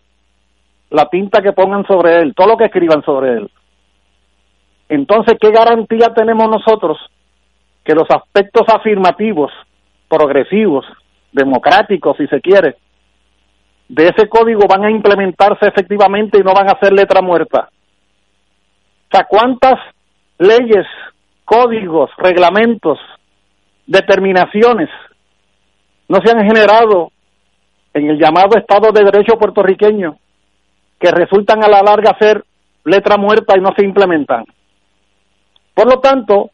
la tinta que pongan sobre él, todo lo que escriban sobre él. Entonces, ¿qué garantía tenemos nosotros que los aspectos afirmativos, progresivos, democráticos, si se quiere, de ese código van a implementarse efectivamente y no van a ser letra muerta? O sea, ¿cuántas leyes, códigos, reglamentos, determinaciones no se han generado en el llamado Estado de Derecho puertorriqueño que resultan a la larga ser letra muerta y no se implementan. Por lo tanto,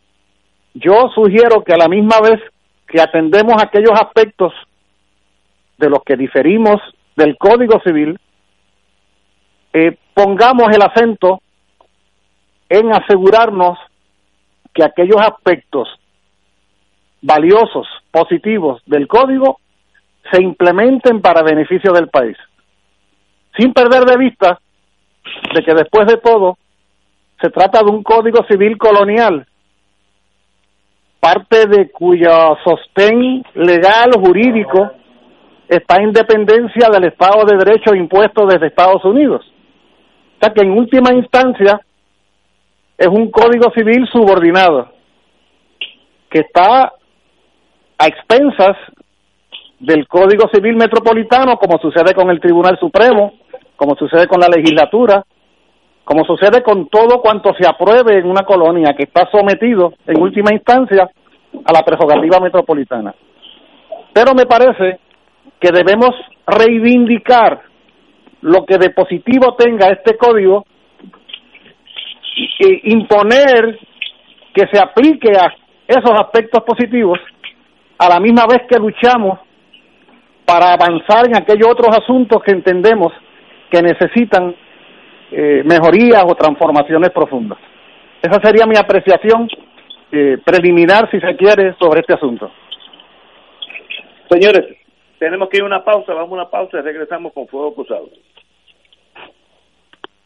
yo sugiero que a la misma vez que atendemos aquellos aspectos de los que diferimos del Código Civil, eh, pongamos el acento en asegurarnos que aquellos aspectos valiosos, positivos del código se implementen para beneficio del país sin perder de vista de que después de todo se trata de un código civil colonial, parte de cuyo sostén legal jurídico está en dependencia del Estado de Derecho impuesto desde Estados Unidos. O sea que en última instancia es un código civil subordinado que está a expensas del Código Civil Metropolitano, como sucede con el Tribunal Supremo, como sucede con la legislatura, como sucede con todo cuanto se apruebe en una colonia que está sometido en última instancia a la prerrogativa metropolitana. Pero me parece que debemos reivindicar lo que de positivo tenga este código e imponer que se aplique a esos aspectos positivos a la misma vez que luchamos para avanzar en aquellos otros asuntos que entendemos que necesitan eh, mejorías o transformaciones profundas. Esa sería mi apreciación eh, preliminar, si se quiere, sobre este asunto. Señores, tenemos que ir a una pausa, vamos a una pausa y regresamos con Fuego Cruzado.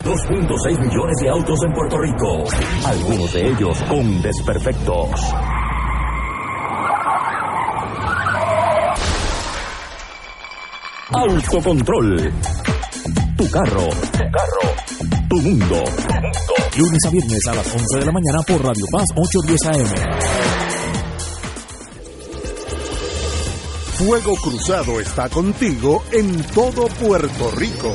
2.6 millones de autos en Puerto Rico, algunos de ellos con desperfectos. Autocontrol tu carro. Tu carro. Tu mundo. Lunes a viernes a las 11 de la mañana por Radio Paz 810 AM. Fuego Cruzado está contigo en todo Puerto Rico.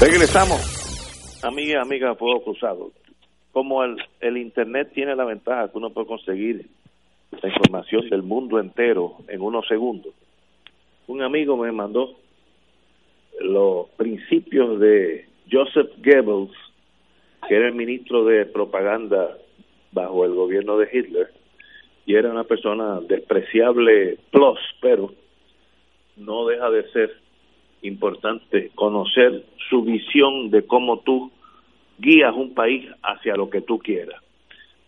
Regresamos, amiga, amiga, Fuego Cruzado. Como el, el Internet tiene la ventaja que uno puede conseguir la información del mundo entero en unos segundos, un amigo me mandó los principios de Joseph Goebbels, que era el ministro de propaganda bajo el gobierno de Hitler, y era una persona despreciable plus, pero no deja de ser importante conocer su visión de cómo tú guías un país hacia lo que tú quieras.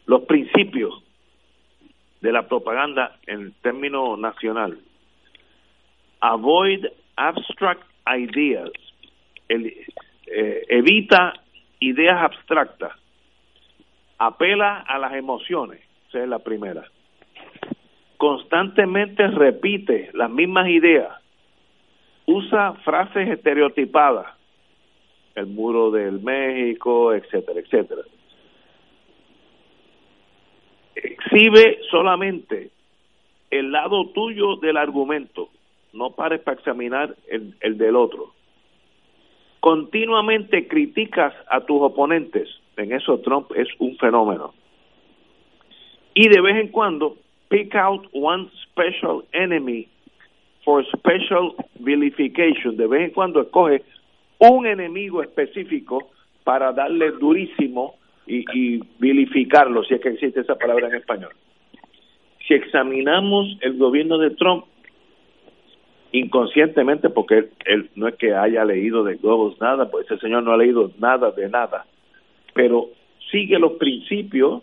Los principios de la propaganda en términos nacional. Avoid abstract ideas. Eh, evita ideas abstractas. Apela a las emociones. Esa es la primera constantemente repite las mismas ideas, usa frases estereotipadas, el muro del México, etcétera, etcétera. Exhibe solamente el lado tuyo del argumento, no pares para examinar el, el del otro. Continuamente criticas a tus oponentes, en eso Trump es un fenómeno. Y de vez en cuando pick out one special enemy for special vilification. De vez en cuando escoge un enemigo específico para darle durísimo y, y vilificarlo, si es que existe esa palabra en español. Si examinamos el gobierno de Trump inconscientemente, porque él, no es que haya leído de Goebbels nada, pues ese señor no ha leído nada de nada, pero sigue los principios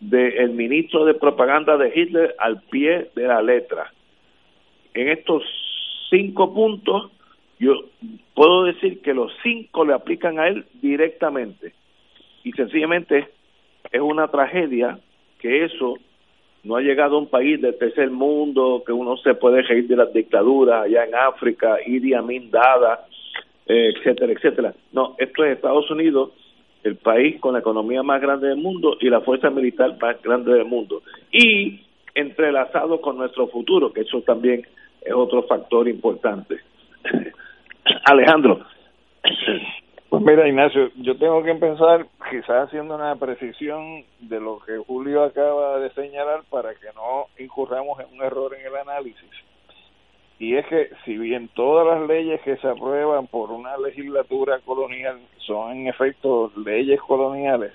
del ministro de propaganda de Hitler al pie de la letra. En estos cinco puntos, yo puedo decir que los cinco le aplican a él directamente. Y sencillamente es una tragedia que eso no ha llegado a un país del tercer mundo, que uno se puede reír de las dictaduras allá en África, Idi Amin Dada, eh, etcétera, etcétera. No, esto es Estados Unidos el país con la economía más grande del mundo y la fuerza militar más grande del mundo. Y entrelazado con nuestro futuro, que eso también es otro factor importante. Alejandro. Pues mira, Ignacio, yo tengo que empezar quizás haciendo una precisión de lo que Julio acaba de señalar para que no incurramos en un error en el análisis y es que si bien todas las leyes que se aprueban por una legislatura colonial son en efecto leyes coloniales,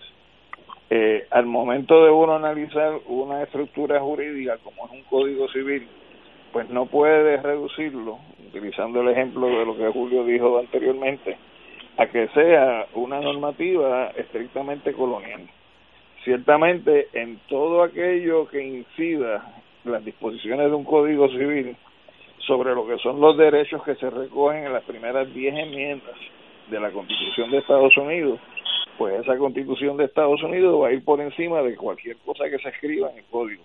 eh, al momento de uno analizar una estructura jurídica como es un código civil, pues no puede reducirlo, utilizando el ejemplo de lo que Julio dijo anteriormente, a que sea una normativa estrictamente colonial. Ciertamente, en todo aquello que incida las disposiciones de un código civil, sobre lo que son los derechos que se recogen en las primeras diez enmiendas de la Constitución de Estados Unidos, pues esa Constitución de Estados Unidos va a ir por encima de cualquier cosa que se escriba en el código.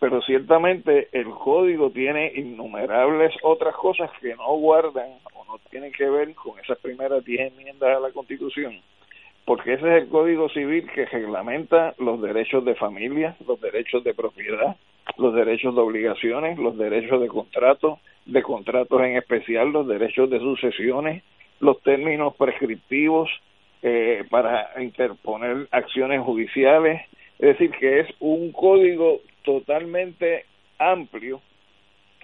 Pero ciertamente el código tiene innumerables otras cosas que no guardan o no tienen que ver con esas primeras diez enmiendas a la Constitución, porque ese es el código civil que reglamenta los derechos de familia, los derechos de propiedad, los derechos de obligaciones, los derechos de contrato, de contratos en especial, los derechos de sucesiones, los términos prescriptivos eh, para interponer acciones judiciales. Es decir, que es un código totalmente amplio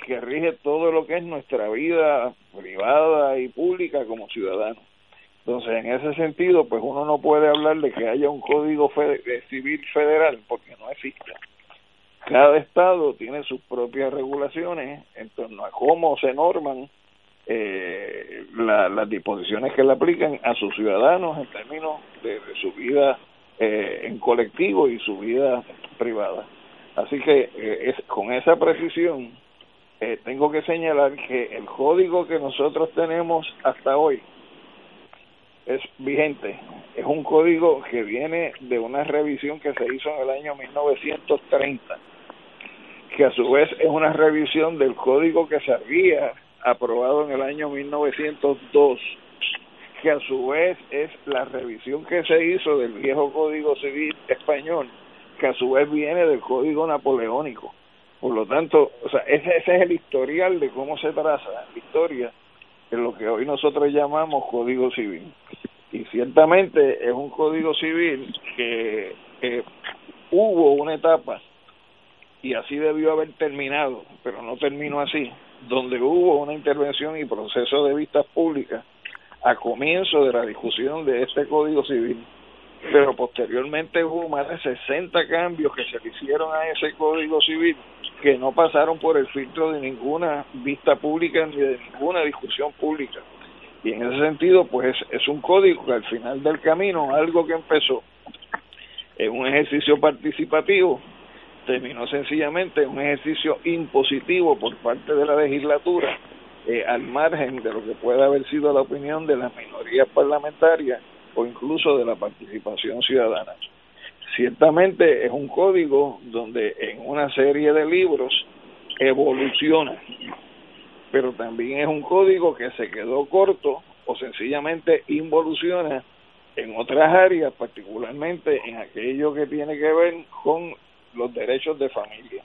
que rige todo lo que es nuestra vida privada y pública como ciudadanos. Entonces, en ese sentido, pues uno no puede hablar de que haya un código civil federal porque no existe cada estado tiene sus propias regulaciones en torno a cómo se norman eh, las disposiciones que le aplican a sus ciudadanos en términos de, su vida eh, en colectivo y su vida privada. Así que eh, es, con esa precisión eh, tengo que señalar que el código que nosotros tenemos hasta hoy es vigente. Es un código que viene de una revisión que se hizo en el año 1930, que a su vez es una revisión del código que se había aprobado en el año 1902, que a su vez es la revisión que se hizo del viejo Código Civil español, que a su vez viene del Código Napoleónico. Por lo tanto, o sea, ese, ese es el historial de cómo se traza la historia en lo que hoy nosotros llamamos Código Civil. Y ciertamente es un Código Civil que hubo una etapa, y así debió haber terminado, pero no terminó así, donde hubo una intervención y proceso de vistas públicas a comienzo de la discusión de este Código Civil, pero posteriormente hubo más de 60 cambios que se le hicieron a ese Código Civil que no pasaron por el filtro de ninguna vista pública ni de ninguna discusión pública. Y en ese sentido, pues es un código que al final del camino, algo que empezó en un ejercicio participativo, terminó sencillamente en un ejercicio impositivo por parte de la legislatura, eh, al margen de lo que pueda haber sido la opinión de las minorías parlamentarias o incluso de la participación ciudadana. Ciertamente es un código donde en una serie de libros evoluciona, pero también es un código que se quedó corto o sencillamente involuciona en otras áreas, particularmente en aquello que tiene que ver con los derechos de familia.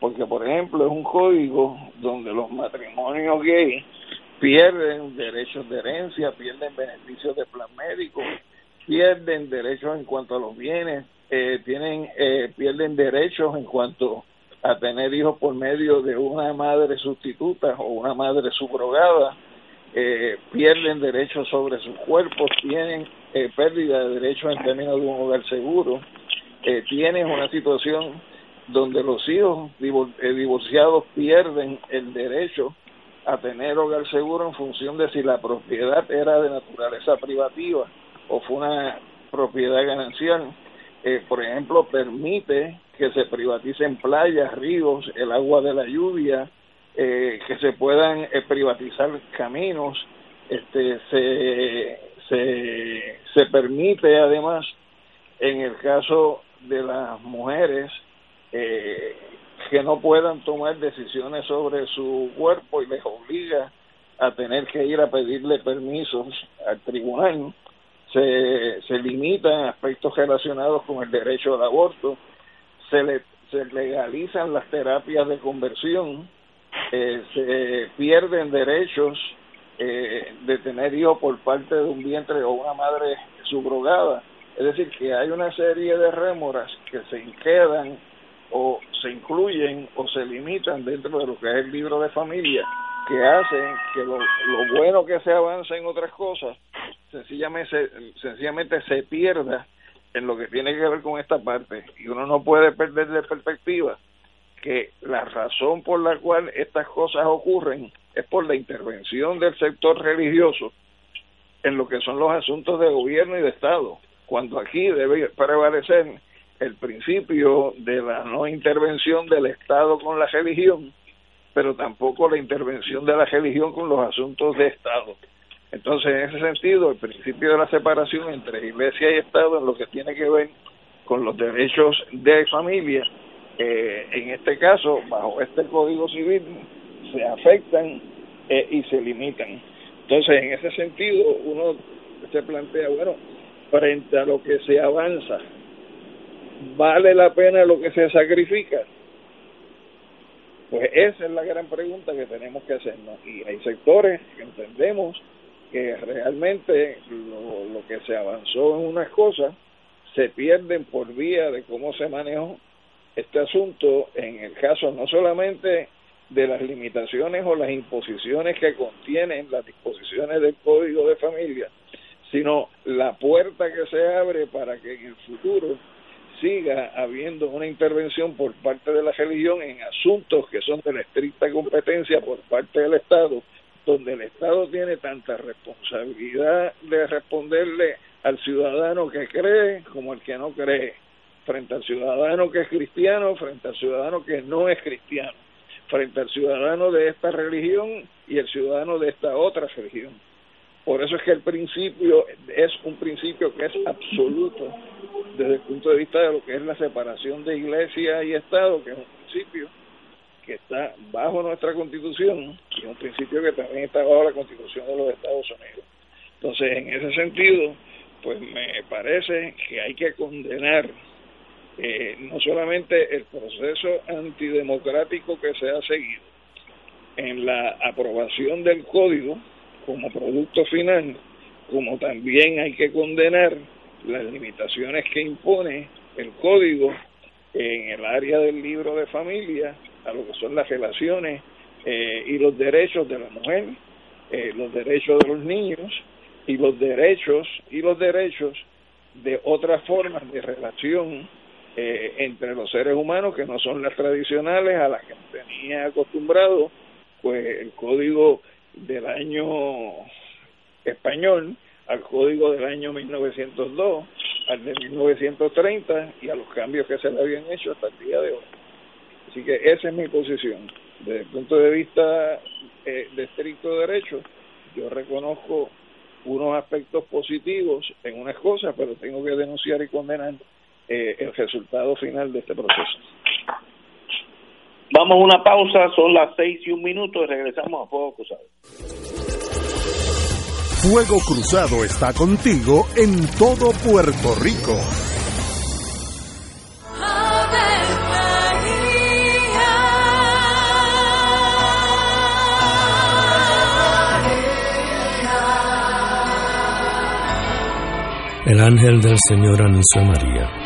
Porque, por ejemplo, es un código donde los matrimonios gay pierden derechos de herencia, pierden beneficios de plan médico, pierden derechos en cuanto a los bienes, eh, tienen eh, pierden derechos en cuanto a tener hijos por medio de una madre sustituta o una madre subrogada, eh, pierden derechos sobre sus cuerpos, tienen eh, pérdida de derechos en términos de un hogar seguro, eh, tienen una situación donde los hijos divorciados pierden el derecho a tener hogar seguro en función de si la propiedad era de naturaleza privativa o fue una propiedad ganancial. Eh, por ejemplo, permite que se privaticen playas, ríos, el agua de la lluvia, eh, que se puedan eh, privatizar caminos, este, se, se, se permite además, en el caso de las mujeres, que no puedan tomar decisiones sobre su cuerpo y les obliga a tener que ir a pedirle permisos al tribunal. Se, se limitan aspectos relacionados con el derecho al aborto, se, le, se legalizan las terapias de conversión, eh, se pierden derechos eh, de tener hijos por parte de un vientre o una madre subrogada. Es decir, que hay una serie de rémoras que se quedan o se incluyen o se limitan dentro de lo que es el libro de familia, que hacen que lo, lo bueno que se avanza en otras cosas sencillamente, sencillamente se pierda en lo que tiene que ver con esta parte. Y uno no puede perder de perspectiva que la razón por la cual estas cosas ocurren es por la intervención del sector religioso en lo que son los asuntos de gobierno y de Estado, cuando aquí debe prevalecer el principio de la no intervención del Estado con la religión, pero tampoco la intervención de la religión con los asuntos de Estado. Entonces, en ese sentido, el principio de la separación entre Iglesia y Estado en lo que tiene que ver con los derechos de familia, eh, en este caso, bajo este Código Civil, se afectan eh, y se limitan. Entonces, en ese sentido, uno se plantea, bueno, frente a lo que se avanza, ¿vale la pena lo que se sacrifica? Pues esa es la gran pregunta que tenemos que hacernos. Y hay sectores que entendemos que realmente lo, lo que se avanzó en unas cosas se pierden por vía de cómo se manejó este asunto en el caso no solamente de las limitaciones o las imposiciones que contienen las disposiciones del Código de Familia, sino la puerta que se abre para que en el futuro siga habiendo una intervención por parte de la religión en asuntos que son de la estricta competencia por parte del Estado donde el Estado tiene tanta responsabilidad de responderle al ciudadano que cree como al que no cree, frente al ciudadano que es cristiano, frente al ciudadano que no es cristiano. frente al ciudadano de esta religión y el ciudadano de esta otra religión. Por eso es que el principio es un principio que es absoluto desde el punto de vista de lo que es la separación de iglesia y Estado, que es un principio que está bajo nuestra constitución y un principio que también está bajo la constitución de los Estados Unidos. Entonces, en ese sentido, pues me parece que hay que condenar eh, no solamente el proceso antidemocrático que se ha seguido en la aprobación del código como producto final, como también hay que condenar las limitaciones que impone el código en el área del libro de familia a lo que son las relaciones eh, y los derechos de la mujer, eh, los derechos de los niños y los derechos y los derechos de otras formas de relación eh, entre los seres humanos que no son las tradicionales a las que tenía acostumbrado pues el código del año español al código del año 1902 al de 1930 y a los cambios que se le habían hecho hasta el día de hoy así que esa es mi posición desde el punto de vista eh, de estricto derecho yo reconozco unos aspectos positivos en unas cosas, pero tengo que denunciar y condenar eh, el resultado final de este proceso. Vamos a una pausa, son las seis y un minuto y regresamos a Fuego Cruzado. Fuego Cruzado está contigo en todo Puerto Rico. El ángel del Señor anunció a María.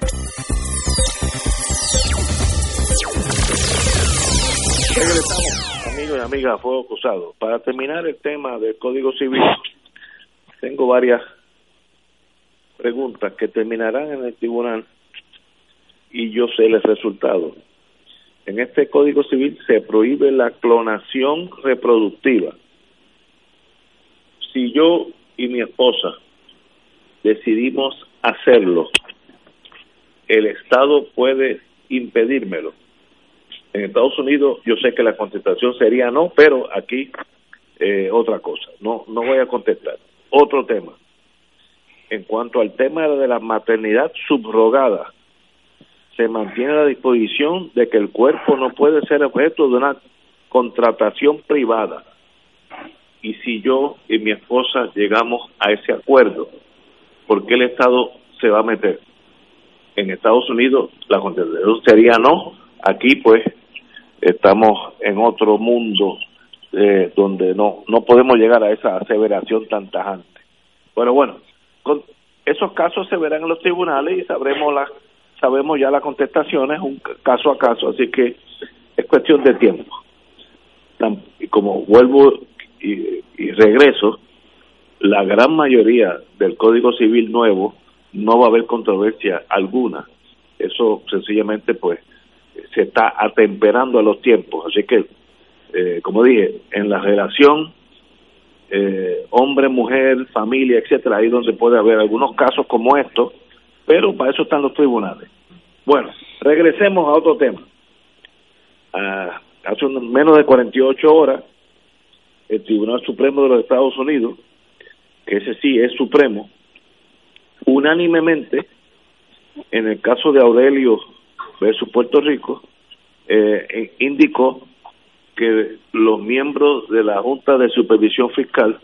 Regresamos, amigos y amigas, Fuego Cruzado. Para terminar el tema del Código Civil, tengo varias preguntas que terminarán en el tribunal y yo sé el resultado. En este Código Civil se prohíbe la clonación reproductiva. Si yo y mi esposa decidimos hacerlo, el Estado puede impedírmelo. En Estados Unidos yo sé que la contestación sería no, pero aquí eh, otra cosa. No, no voy a contestar. Otro tema. En cuanto al tema de la maternidad subrogada, se mantiene la disposición de que el cuerpo no puede ser objeto de una contratación privada. Y si yo y mi esposa llegamos a ese acuerdo, ¿por qué el Estado se va a meter? En Estados Unidos la contestación sería no. Aquí pues estamos en otro mundo eh, donde no no podemos llegar a esa aseveración tan tajante. Pero bueno, con esos casos se verán en los tribunales y sabremos la, sabemos ya las contestaciones un caso a caso, así que es cuestión de tiempo. Y como vuelvo y, y regreso, la gran mayoría del Código Civil nuevo no va a haber controversia alguna. Eso sencillamente pues se está atemperando a los tiempos. Así que, eh, como dije, en la relación eh, hombre, mujer, familia, etcétera, ahí donde puede haber algunos casos como estos, pero para eso están los tribunales. Bueno, regresemos a otro tema. Hace menos de 48 horas, el Tribunal Supremo de los Estados Unidos, que ese sí es supremo, unánimemente, en el caso de Aurelio versus Puerto Rico, eh, indicó que los miembros de la Junta de Supervisión Fiscal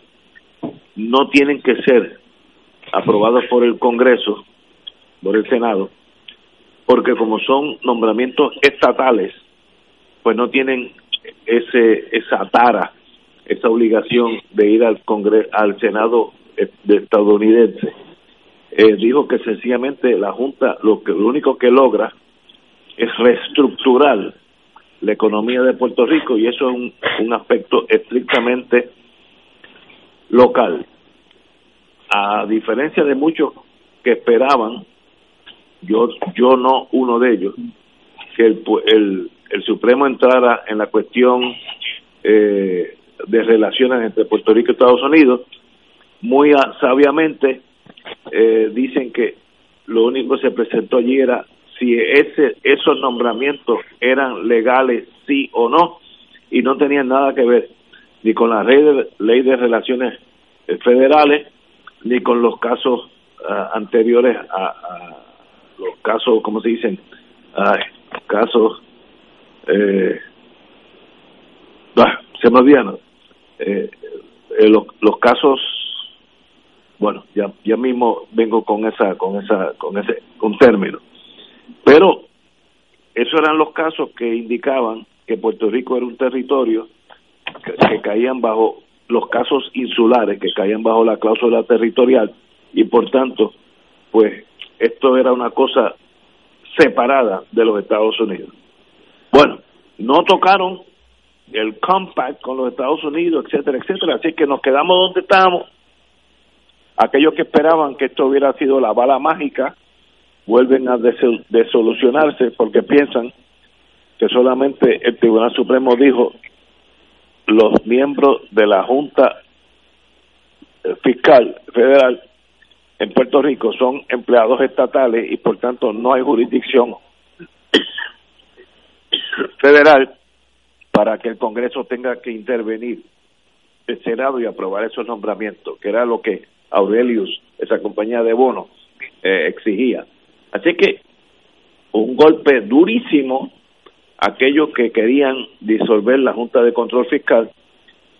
no tienen que ser aprobados por el Congreso, por el Senado, porque como son nombramientos estatales, pues no tienen ese esa tara, esa obligación de ir al Congreso, al Senado estadounidense. Eh, dijo que sencillamente la Junta lo que lo único que logra es reestructurar la economía de Puerto Rico y eso es un, un aspecto estrictamente local. A diferencia de muchos que esperaban, yo yo no uno de ellos, que el, el, el Supremo entrara en la cuestión eh, de relaciones entre Puerto Rico y Estados Unidos, muy sabiamente eh, dicen que lo único que se presentó allí era si ese esos nombramientos eran legales sí o no y no tenían nada que ver ni con la ley de, ley de relaciones eh, federales ni con los casos ah, anteriores a, los casos como se dicen casos eh, se me olvidan eh, eh, los, los casos bueno ya ya mismo vengo con esa con esa con ese con término pero esos eran los casos que indicaban que Puerto Rico era un territorio que, caían bajo los casos insulares, que caían bajo la cláusula territorial y por tanto, pues esto era una cosa separada de los Estados Unidos. Bueno, no tocaron el compact con los Estados Unidos, etcétera, etcétera, así que nos quedamos donde estábamos. Aquellos que esperaban que esto hubiera sido la bala mágica vuelven a desolucionarse porque piensan que solamente el Tribunal Supremo dijo los miembros de la Junta Fiscal Federal en Puerto Rico son empleados estatales y por tanto no hay jurisdicción federal para que el Congreso tenga que intervenir el Senado y aprobar esos nombramientos, que era lo que Aurelius, esa compañía de bonos, eh, exigía. Así que un golpe durísimo a aquellos que querían disolver la Junta de Control Fiscal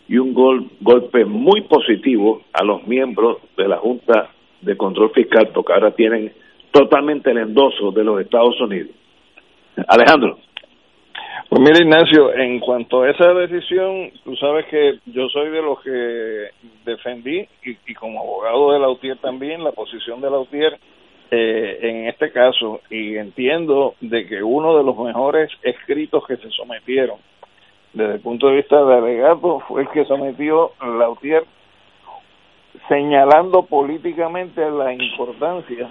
y un gol, golpe muy positivo a los miembros de la Junta de Control Fiscal, porque ahora tienen totalmente el endoso de los Estados Unidos. Alejandro. Pues mira Ignacio, en cuanto a esa decisión, tú sabes que yo soy de los que defendí y, como abogado de la UTIER también la posición de la UTIER eh, en este caso y entiendo de que uno de los mejores escritos que se sometieron desde el punto de vista de alegato fue el que sometió Lautier señalando políticamente la importancia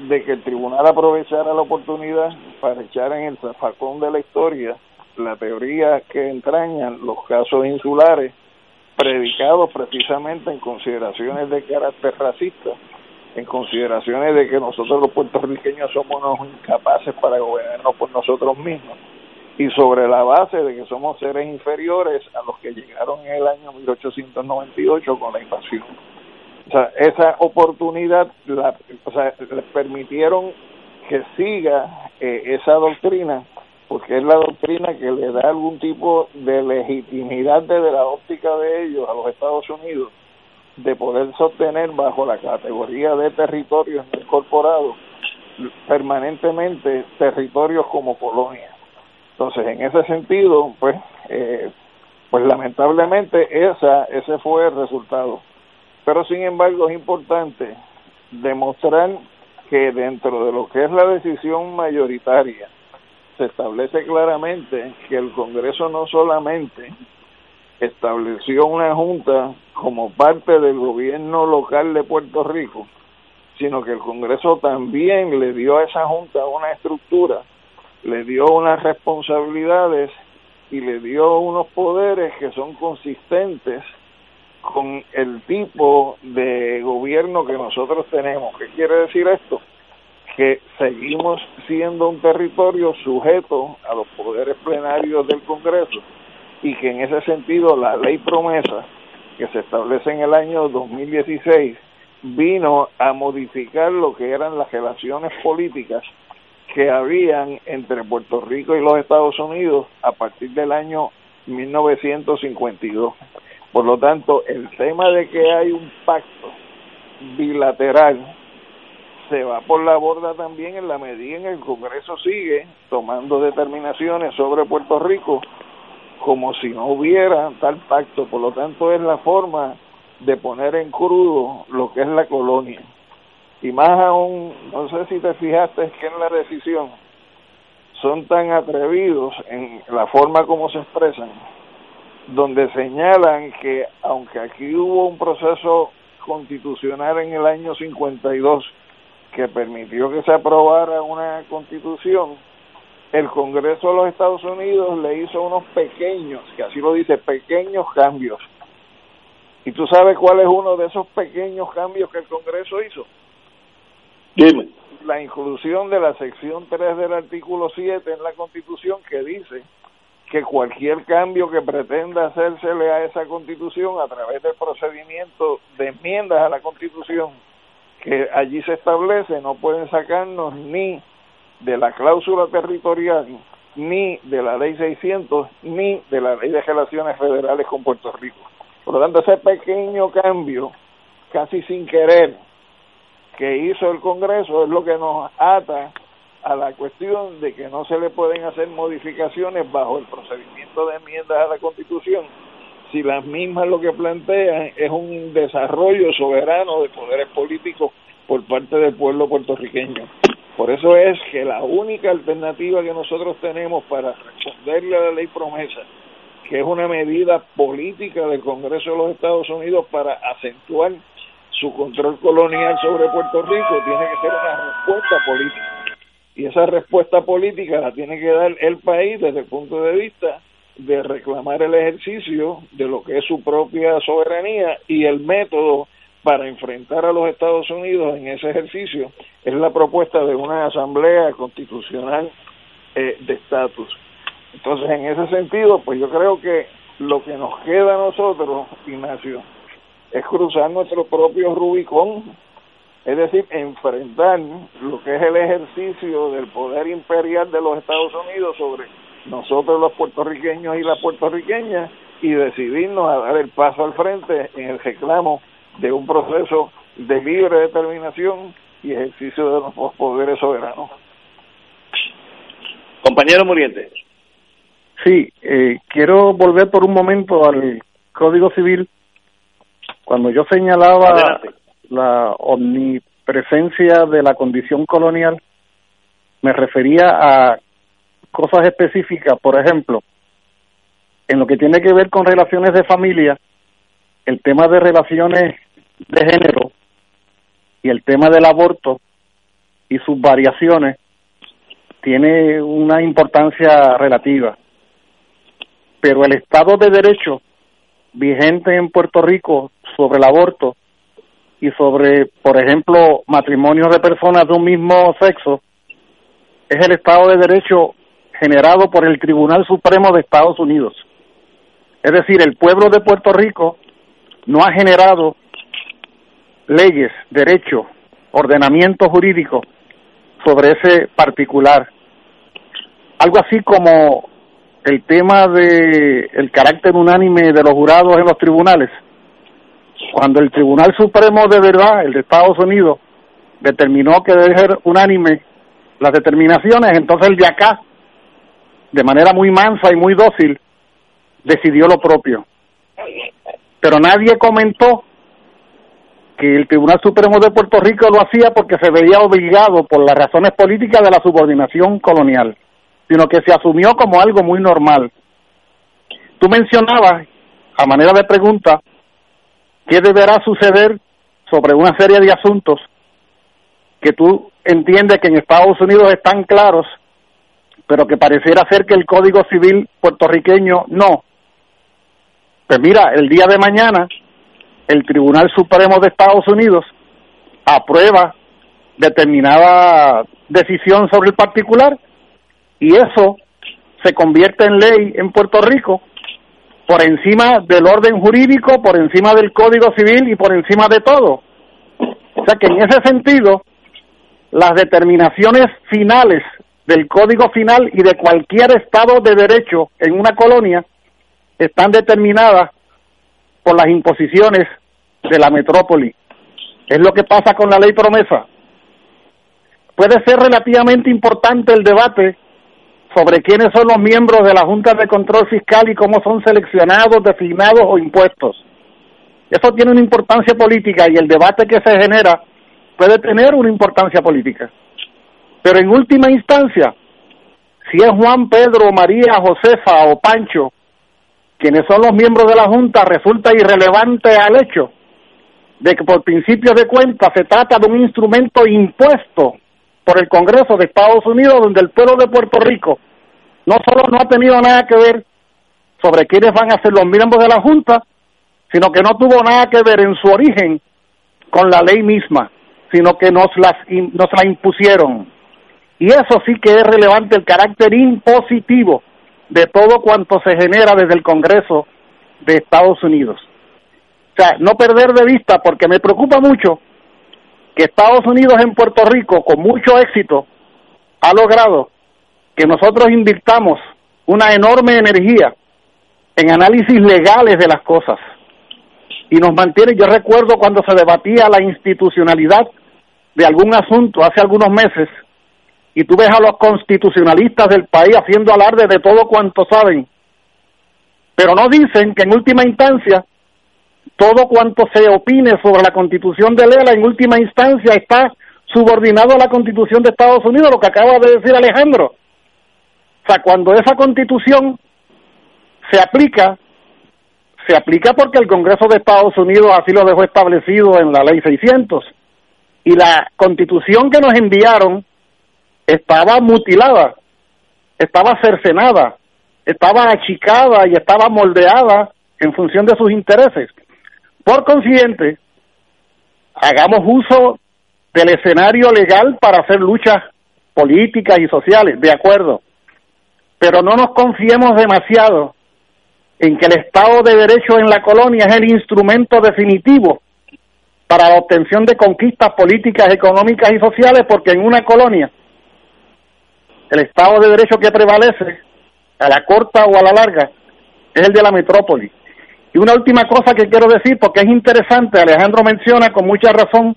de que el tribunal aprovechara la oportunidad para echar en el zafacón de la historia la teoría que entrañan los casos insulares predicados precisamente en consideraciones de carácter racista en consideraciones de que nosotros los puertorriqueños somos unos incapaces para gobernarnos por nosotros mismos y sobre la base de que somos seres inferiores a los que llegaron en el año 1898 con la invasión. O sea, esa oportunidad, la, les permitieron que siga eh, esa doctrina, porque es la doctrina que le da algún tipo de legitimidad desde la óptica de ellos a los Estados Unidos de poder sostener bajo la categoría de territorios incorporados permanentemente territorios como colonia. Entonces, en ese sentido, pues, eh, pues lamentablemente esa, ese fue el resultado. Pero sin embargo es importante demostrar que dentro de lo que es la decisión mayoritaria se establece claramente que el Congreso no solamente estableció una junta como parte del gobierno local de Puerto Rico, sino que el Congreso también le dio a esa junta una estructura, le dio unas responsabilidades y le dio unos poderes que son consistentes con el tipo de gobierno que nosotros tenemos. ¿Qué quiere decir esto? Que seguimos siendo un territorio sujeto a los poderes plenarios del Congreso y que en ese sentido la ley promesa que se establece en el año 2016 vino a modificar lo que eran las relaciones políticas que habían entre Puerto Rico y los Estados Unidos a partir del año 1952. Por lo tanto, el tema de que hay un pacto bilateral se va por la borda también en la medida en que el Congreso sigue tomando determinaciones sobre Puerto Rico como si no hubiera tal pacto. Por lo tanto, es la forma de poner en crudo lo que es la colonia. Y más aún, no sé si te fijaste que en la decisión son tan atrevidos en la forma como se expresan, donde señalan que aunque aquí hubo un proceso constitucional en el año 52 que permitió que se aprobara una constitución, el Congreso de los Estados Unidos le hizo unos pequeños, que así lo dice, pequeños cambios. ¿Y tú sabes cuál es uno de esos pequeños cambios que el Congreso hizo? Dime. La inclusión de la sección 3 del artículo 7 en la Constitución que dice que cualquier cambio que pretenda hacérsele a esa Constitución a través del procedimiento de enmiendas a la Constitución que allí se establece no pueden sacarnos ni de la cláusula territorial, ni de la ley 600, ni de la ley de relaciones federales con Puerto Rico. Por lo tanto, ese pequeño cambio, casi sin querer, que hizo el Congreso es lo que nos ata a la cuestión de que no se le pueden hacer modificaciones bajo el procedimiento de enmiendas a la Constitución si las mismas lo que plantean es un desarrollo soberano de poderes políticos por parte del pueblo puertorriqueño. Por eso es que la única alternativa que nosotros tenemos para responderle a la ley promesa, que es una medida política del Congreso de los Estados Unidos para acentuar su control colonial sobre Puerto Rico, tiene que ser una respuesta política. Y esa respuesta política la tiene que dar el país desde el punto de vista de reclamar el ejercicio de lo que es su propia soberanía y el método para enfrentar a los Estados Unidos en ese ejercicio es la propuesta de una asamblea constitucional eh, de estatus. Entonces, en ese sentido, pues yo creo que lo que nos queda a nosotros, Ignacio, es cruzar nuestro propio Rubicón, es decir, enfrentar lo que es el ejercicio del poder imperial de los Estados Unidos sobre nosotros los puertorriqueños y las puertorriqueñas y decidirnos a dar el paso al frente en el reclamo de un proceso de libre determinación y ejercicio de los poderes soberanos. Compañero Muriente. Sí, eh, quiero volver por un momento al Código Civil. Cuando yo señalaba la omnipresencia de la condición colonial, me refería a cosas específicas, por ejemplo, en lo que tiene que ver con relaciones de familia, el tema de relaciones de género y el tema del aborto y sus variaciones tiene una importancia relativa. Pero el Estado de Derecho vigente en Puerto Rico sobre el aborto y sobre, por ejemplo, matrimonios de personas de un mismo sexo, es el Estado de Derecho generado por el Tribunal Supremo de Estados Unidos. Es decir, el pueblo de Puerto Rico no ha generado leyes, derechos, ordenamiento jurídico sobre ese particular. Algo así como el tema de el carácter unánime de los jurados en los tribunales. Cuando el Tribunal Supremo de verdad, el de Estados Unidos, determinó que debe ser unánime las determinaciones, entonces el de acá, de manera muy mansa y muy dócil, decidió lo propio. Pero nadie comentó que el Tribunal Supremo de Puerto Rico lo hacía porque se veía obligado por las razones políticas de la subordinación colonial, sino que se asumió como algo muy normal. Tú mencionabas, a manera de pregunta, qué deberá suceder sobre una serie de asuntos que tú entiendes que en Estados Unidos están claros, pero que pareciera ser que el Código Civil puertorriqueño no. Pues mira, el día de mañana el Tribunal Supremo de Estados Unidos aprueba determinada decisión sobre el particular y eso se convierte en ley en Puerto Rico por encima del orden jurídico, por encima del Código Civil y por encima de todo. O sea que en ese sentido, las determinaciones finales del Código Final y de cualquier Estado de Derecho en una colonia están determinadas por las imposiciones de la metrópoli. Es lo que pasa con la ley promesa. Puede ser relativamente importante el debate sobre quiénes son los miembros de la Junta de Control Fiscal y cómo son seleccionados, designados o impuestos. Eso tiene una importancia política y el debate que se genera puede tener una importancia política. Pero en última instancia, si es Juan, Pedro, María, Josefa o Pancho quienes son los miembros de la Junta, resulta irrelevante al hecho de que por principio de cuenta se trata de un instrumento impuesto por el Congreso de Estados Unidos, donde el pueblo de Puerto Rico no solo no ha tenido nada que ver sobre quiénes van a ser los miembros de la Junta, sino que no tuvo nada que ver en su origen con la ley misma, sino que nos, las, nos la impusieron. Y eso sí que es relevante el carácter impositivo de todo cuanto se genera desde el Congreso de Estados Unidos. Sea, no perder de vista, porque me preocupa mucho que Estados Unidos en Puerto Rico, con mucho éxito, ha logrado que nosotros invirtamos una enorme energía en análisis legales de las cosas. Y nos mantiene, yo recuerdo cuando se debatía la institucionalidad de algún asunto hace algunos meses, y tú ves a los constitucionalistas del país haciendo alarde de todo cuanto saben, pero no dicen que en última instancia todo cuanto se opine sobre la constitución de Lela en última instancia está subordinado a la constitución de Estados Unidos, lo que acaba de decir Alejandro. O sea, cuando esa constitución se aplica, se aplica porque el Congreso de Estados Unidos así lo dejó establecido en la ley 600. Y la constitución que nos enviaron estaba mutilada, estaba cercenada, estaba achicada y estaba moldeada en función de sus intereses. Por consiguiente, hagamos uso del escenario legal para hacer luchas políticas y sociales, de acuerdo, pero no nos confiemos demasiado en que el Estado de Derecho en la colonia es el instrumento definitivo para la obtención de conquistas políticas, económicas y sociales, porque en una colonia el Estado de Derecho que prevalece, a la corta o a la larga, es el de la metrópoli. Y una última cosa que quiero decir, porque es interesante, Alejandro menciona con mucha razón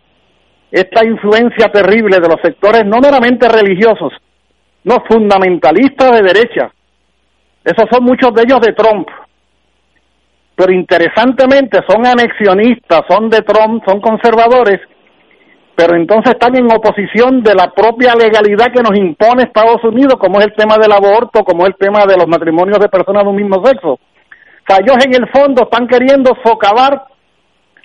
esta influencia terrible de los sectores no meramente religiosos, no fundamentalistas de derecha. Esos son muchos de ellos de Trump. Pero interesantemente son anexionistas, son de Trump, son conservadores pero entonces están en oposición de la propia legalidad que nos impone Estados Unidos, como es el tema del aborto, como es el tema de los matrimonios de personas de un mismo sexo. Ellos en el fondo están queriendo socavar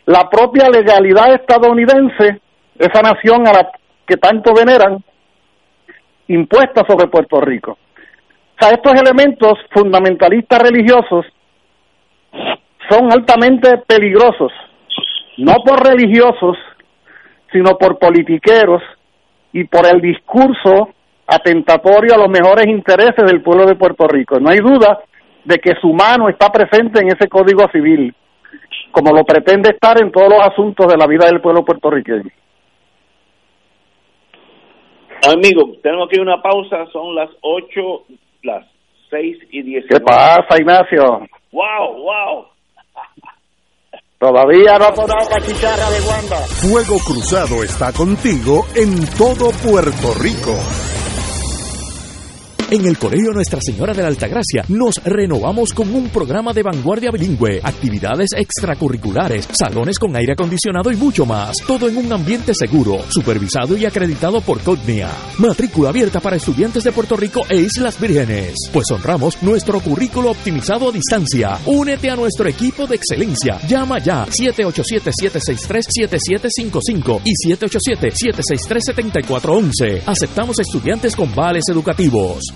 la propia legalidad estadounidense, esa nación a la que tanto veneran, impuesta sobre Puerto Rico. O sea, estos elementos fundamentalistas religiosos son altamente peligrosos, no por religiosos, sino por politiqueros y por el discurso atentatorio a los mejores intereses del pueblo de Puerto Rico. No hay duda de que su mano está presente en ese código civil, como lo pretende estar en todos los asuntos de la vida del pueblo puertorriqueño. Amigo, tenemos que ir a una pausa, son las 8, las 6 y 10. ¿Qué pasa, Ignacio? ¡Wow, wow! Todavía no ha sonado la chicharra de Wanda. Fuego Cruzado está contigo en todo Puerto Rico. En el Colegio Nuestra Señora de la Altagracia nos renovamos con un programa de vanguardia bilingüe, actividades extracurriculares, salones con aire acondicionado y mucho más. Todo en un ambiente seguro, supervisado y acreditado por CODNIA. Matrícula abierta para estudiantes de Puerto Rico e Islas Vírgenes. Pues honramos nuestro currículo optimizado a distancia. Únete a nuestro equipo de excelencia. Llama ya 787-763-7755 y 787-763-7411. Aceptamos estudiantes con vales educativos.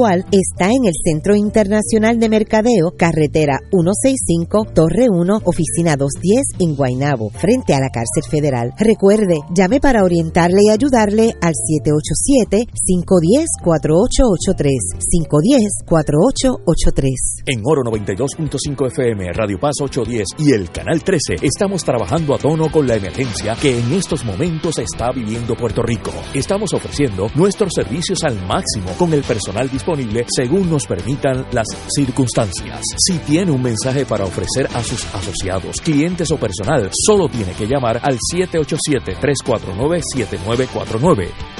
está en el Centro Internacional de Mercadeo, carretera 165, Torre 1, oficina 210 en Guaynabo, frente a la cárcel federal. Recuerde, llame para orientarle y ayudarle al 787-510-4883, 510-4883. En Oro 92.5 FM, Radio Paz 810 y el Canal 13 estamos trabajando a tono con la emergencia que en estos momentos está viviendo Puerto Rico. Estamos ofreciendo nuestros servicios al máximo con el personal disponible según nos permitan las circunstancias. Si tiene un mensaje para ofrecer a sus asociados, clientes o personal, solo tiene que llamar al 787-349-7949,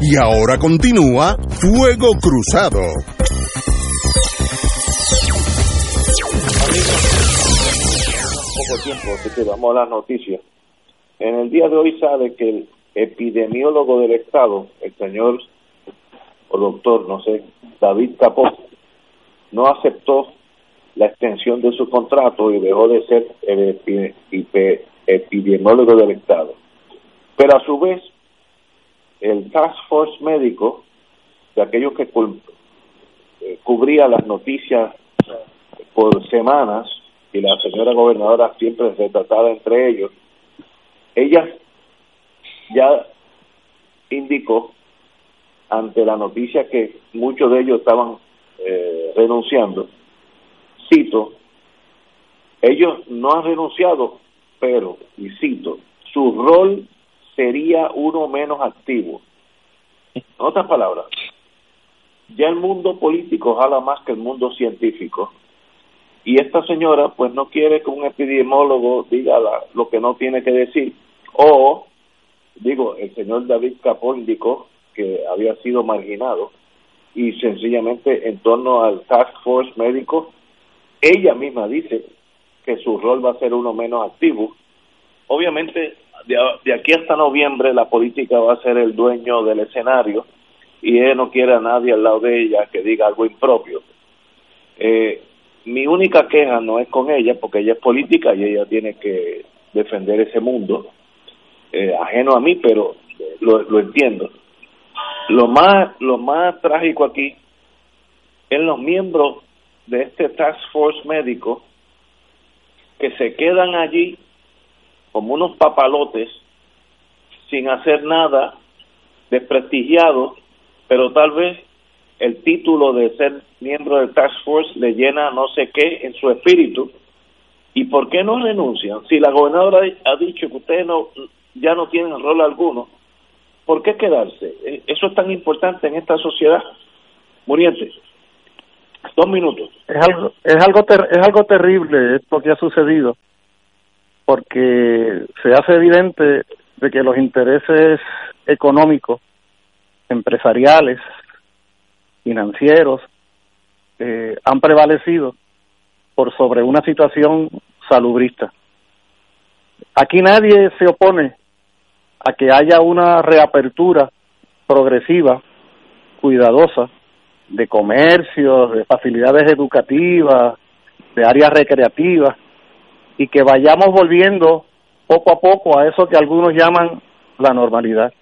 Y ahora continúa Fuego Cruzado. Poco tiempo, así que vamos a las noticias. En el día de hoy sabe que el epidemiólogo del Estado, el señor o doctor, no sé, David Capó, no aceptó la extensión de su contrato y dejó de ser el epidemiólogo del Estado. Pero a su vez, el Task Force médico, de aquellos que eh, cubría las noticias por semanas, y la señora gobernadora siempre se trataba entre ellos, ella ya indicó ante la noticia que muchos de ellos estaban eh, renunciando, cito, ellos no han renunciado, pero, y cito, su rol sería uno menos activo. En otras palabras, ya el mundo político jala más que el mundo científico. Y esta señora, pues, no quiere que un epidemiólogo diga lo que no tiene que decir. O, digo, el señor David Capó indicó que había sido marginado y sencillamente en torno al Task Force médico, ella misma dice que su rol va a ser uno menos activo. Obviamente, de, aquí hasta noviembre la política va a ser el dueño del escenario y ella no quiere a nadie al lado de ella que diga algo impropio. Eh, mi única queja no es con ella, porque ella es política y ella tiene que defender ese mundo, eh, ajeno a mí, pero lo, lo entiendo. Lo más, lo más trágico aquí es los miembros de este Task Force médico que se quedan allí como unos papalotes sin hacer nada, desprestigiados, pero tal vez el título de ser miembro del Task Force le llena no sé qué en su espíritu. ¿Y por qué no renuncian? Si la gobernadora ha dicho que ustedes no, ya no tienen rol alguno, ¿por qué quedarse? Eh, eso es tan importante en esta sociedad. Muriente, dos minutos. Es algo, es algo, es algo terrible esto que ha sucedido, porque se hace evidente de que los intereses económicos, empresariales financieros, eh, han prevalecido por sobre una situación salubrista. Aquí nadie se opone a que haya una reapertura progresiva, cuidadosa, de comercio, de facilidades educativas, de áreas recreativas, y que vayamos volviendo poco a poco a eso que algunos llaman la normalidad.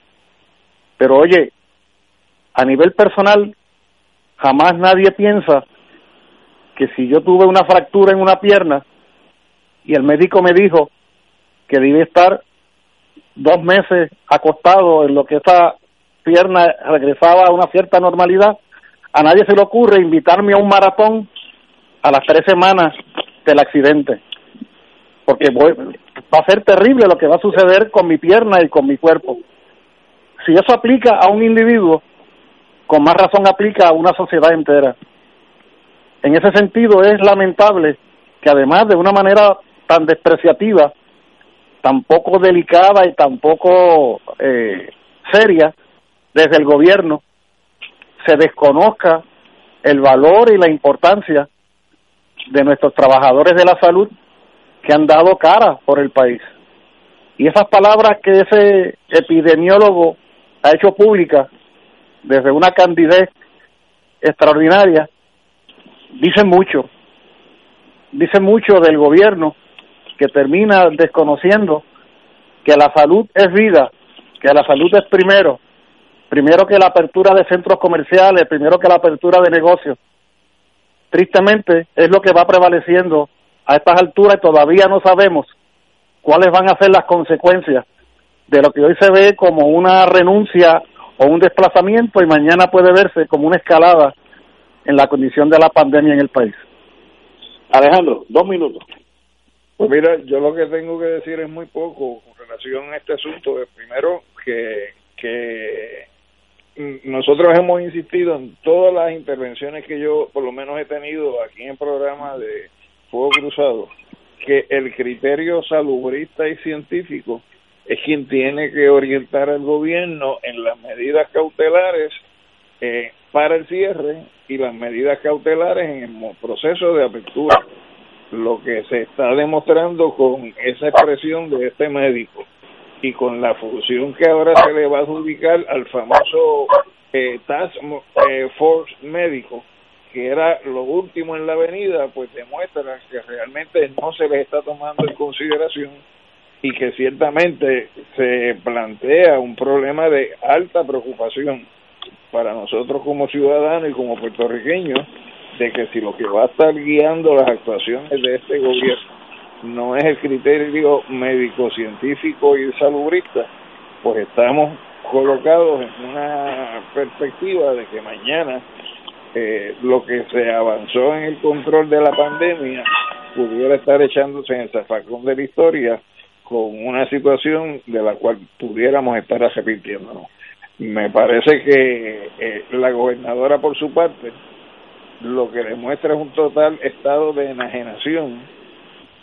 Pero oye, a nivel personal, jamás nadie piensa que si yo tuve una fractura en una pierna y el médico me dijo que debía estar dos meses acostado en lo que esa pierna regresaba a una cierta normalidad, a nadie se le ocurre invitarme a un maratón a las tres semanas del accidente, porque va a ser terrible lo que va a suceder con mi pierna y con mi cuerpo. Si eso aplica a un individuo, con más razón aplica a una sociedad entera. En ese sentido es lamentable que además de una manera tan despreciativa, tan poco delicada y tan poco eh, seria desde el gobierno, se desconozca el valor y la importancia de nuestros trabajadores de la salud que han dado cara por el país. Y esas palabras que ese epidemiólogo ha hecho públicas desde una candidez extraordinaria, dicen mucho, dicen mucho del gobierno que termina desconociendo que la salud es vida, que la salud es primero, primero que la apertura de centros comerciales, primero que la apertura de negocios. Tristemente es lo que va prevaleciendo a estas alturas y todavía no sabemos cuáles van a ser las consecuencias de lo que hoy se ve como una renuncia o un desplazamiento y mañana puede verse como una escalada en la condición de la pandemia en el país. Alejandro, dos minutos. Pues mira, yo lo que tengo que decir es muy poco con relación a este asunto. Primero, que, que nosotros hemos insistido en todas las intervenciones que yo por lo menos he tenido aquí en el programa de Fuego Cruzado, que el criterio salubrista y científico es quien tiene que orientar al gobierno en las medidas cautelares eh, para el cierre y las medidas cautelares en el proceso de apertura. Lo que se está demostrando con esa expresión de este médico y con la función que ahora se le va a adjudicar al famoso eh, Task eh, Force médico, que era lo último en la avenida, pues demuestra que realmente no se les está tomando en consideración y que ciertamente se plantea un problema de alta preocupación para nosotros como ciudadanos y como puertorriqueños de que si lo que va a estar guiando las actuaciones de este gobierno no es el criterio médico, científico y salubrista, pues estamos colocados en una perspectiva de que mañana eh, lo que se avanzó en el control de la pandemia pudiera estar echándose en el zafacón de la historia con una situación de la cual pudiéramos estar arrepintiéndonos. Me parece que eh, la gobernadora, por su parte, lo que demuestra es un total estado de enajenación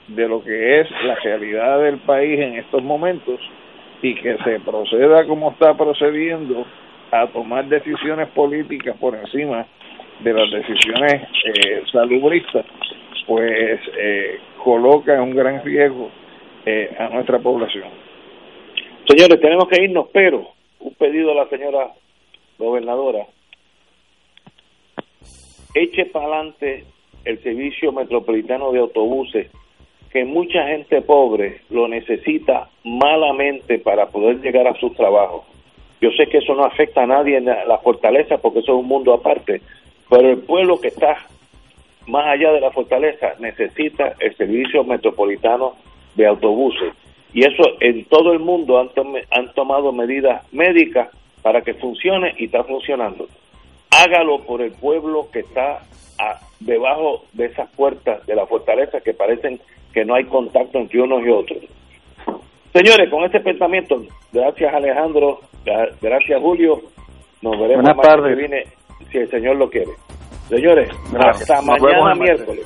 de lo que es la realidad del país en estos momentos y que se proceda como está procediendo a tomar decisiones políticas por encima de las decisiones eh, salubristas, pues eh, coloca un gran riesgo eh, a nuestra población. Señores, tenemos que irnos, pero un pedido a la señora gobernadora. Eche para adelante el servicio metropolitano de autobuses, que mucha gente pobre lo necesita malamente para poder llegar a sus trabajos. Yo sé que eso no afecta a nadie en la fortaleza porque eso es un mundo aparte, pero el pueblo que está más allá de la fortaleza necesita el servicio metropolitano de autobuses. Y eso en todo el mundo han, han tomado medidas médicas para que funcione y está funcionando. Hágalo por el pueblo que está debajo de esas puertas de la fortaleza que parecen que no hay contacto entre unos y otros. Señores, con este pensamiento, gracias Alejandro, gracias Julio, nos veremos Buenas tardes. viene, si el Señor lo quiere. Señores, hasta mañana miércoles.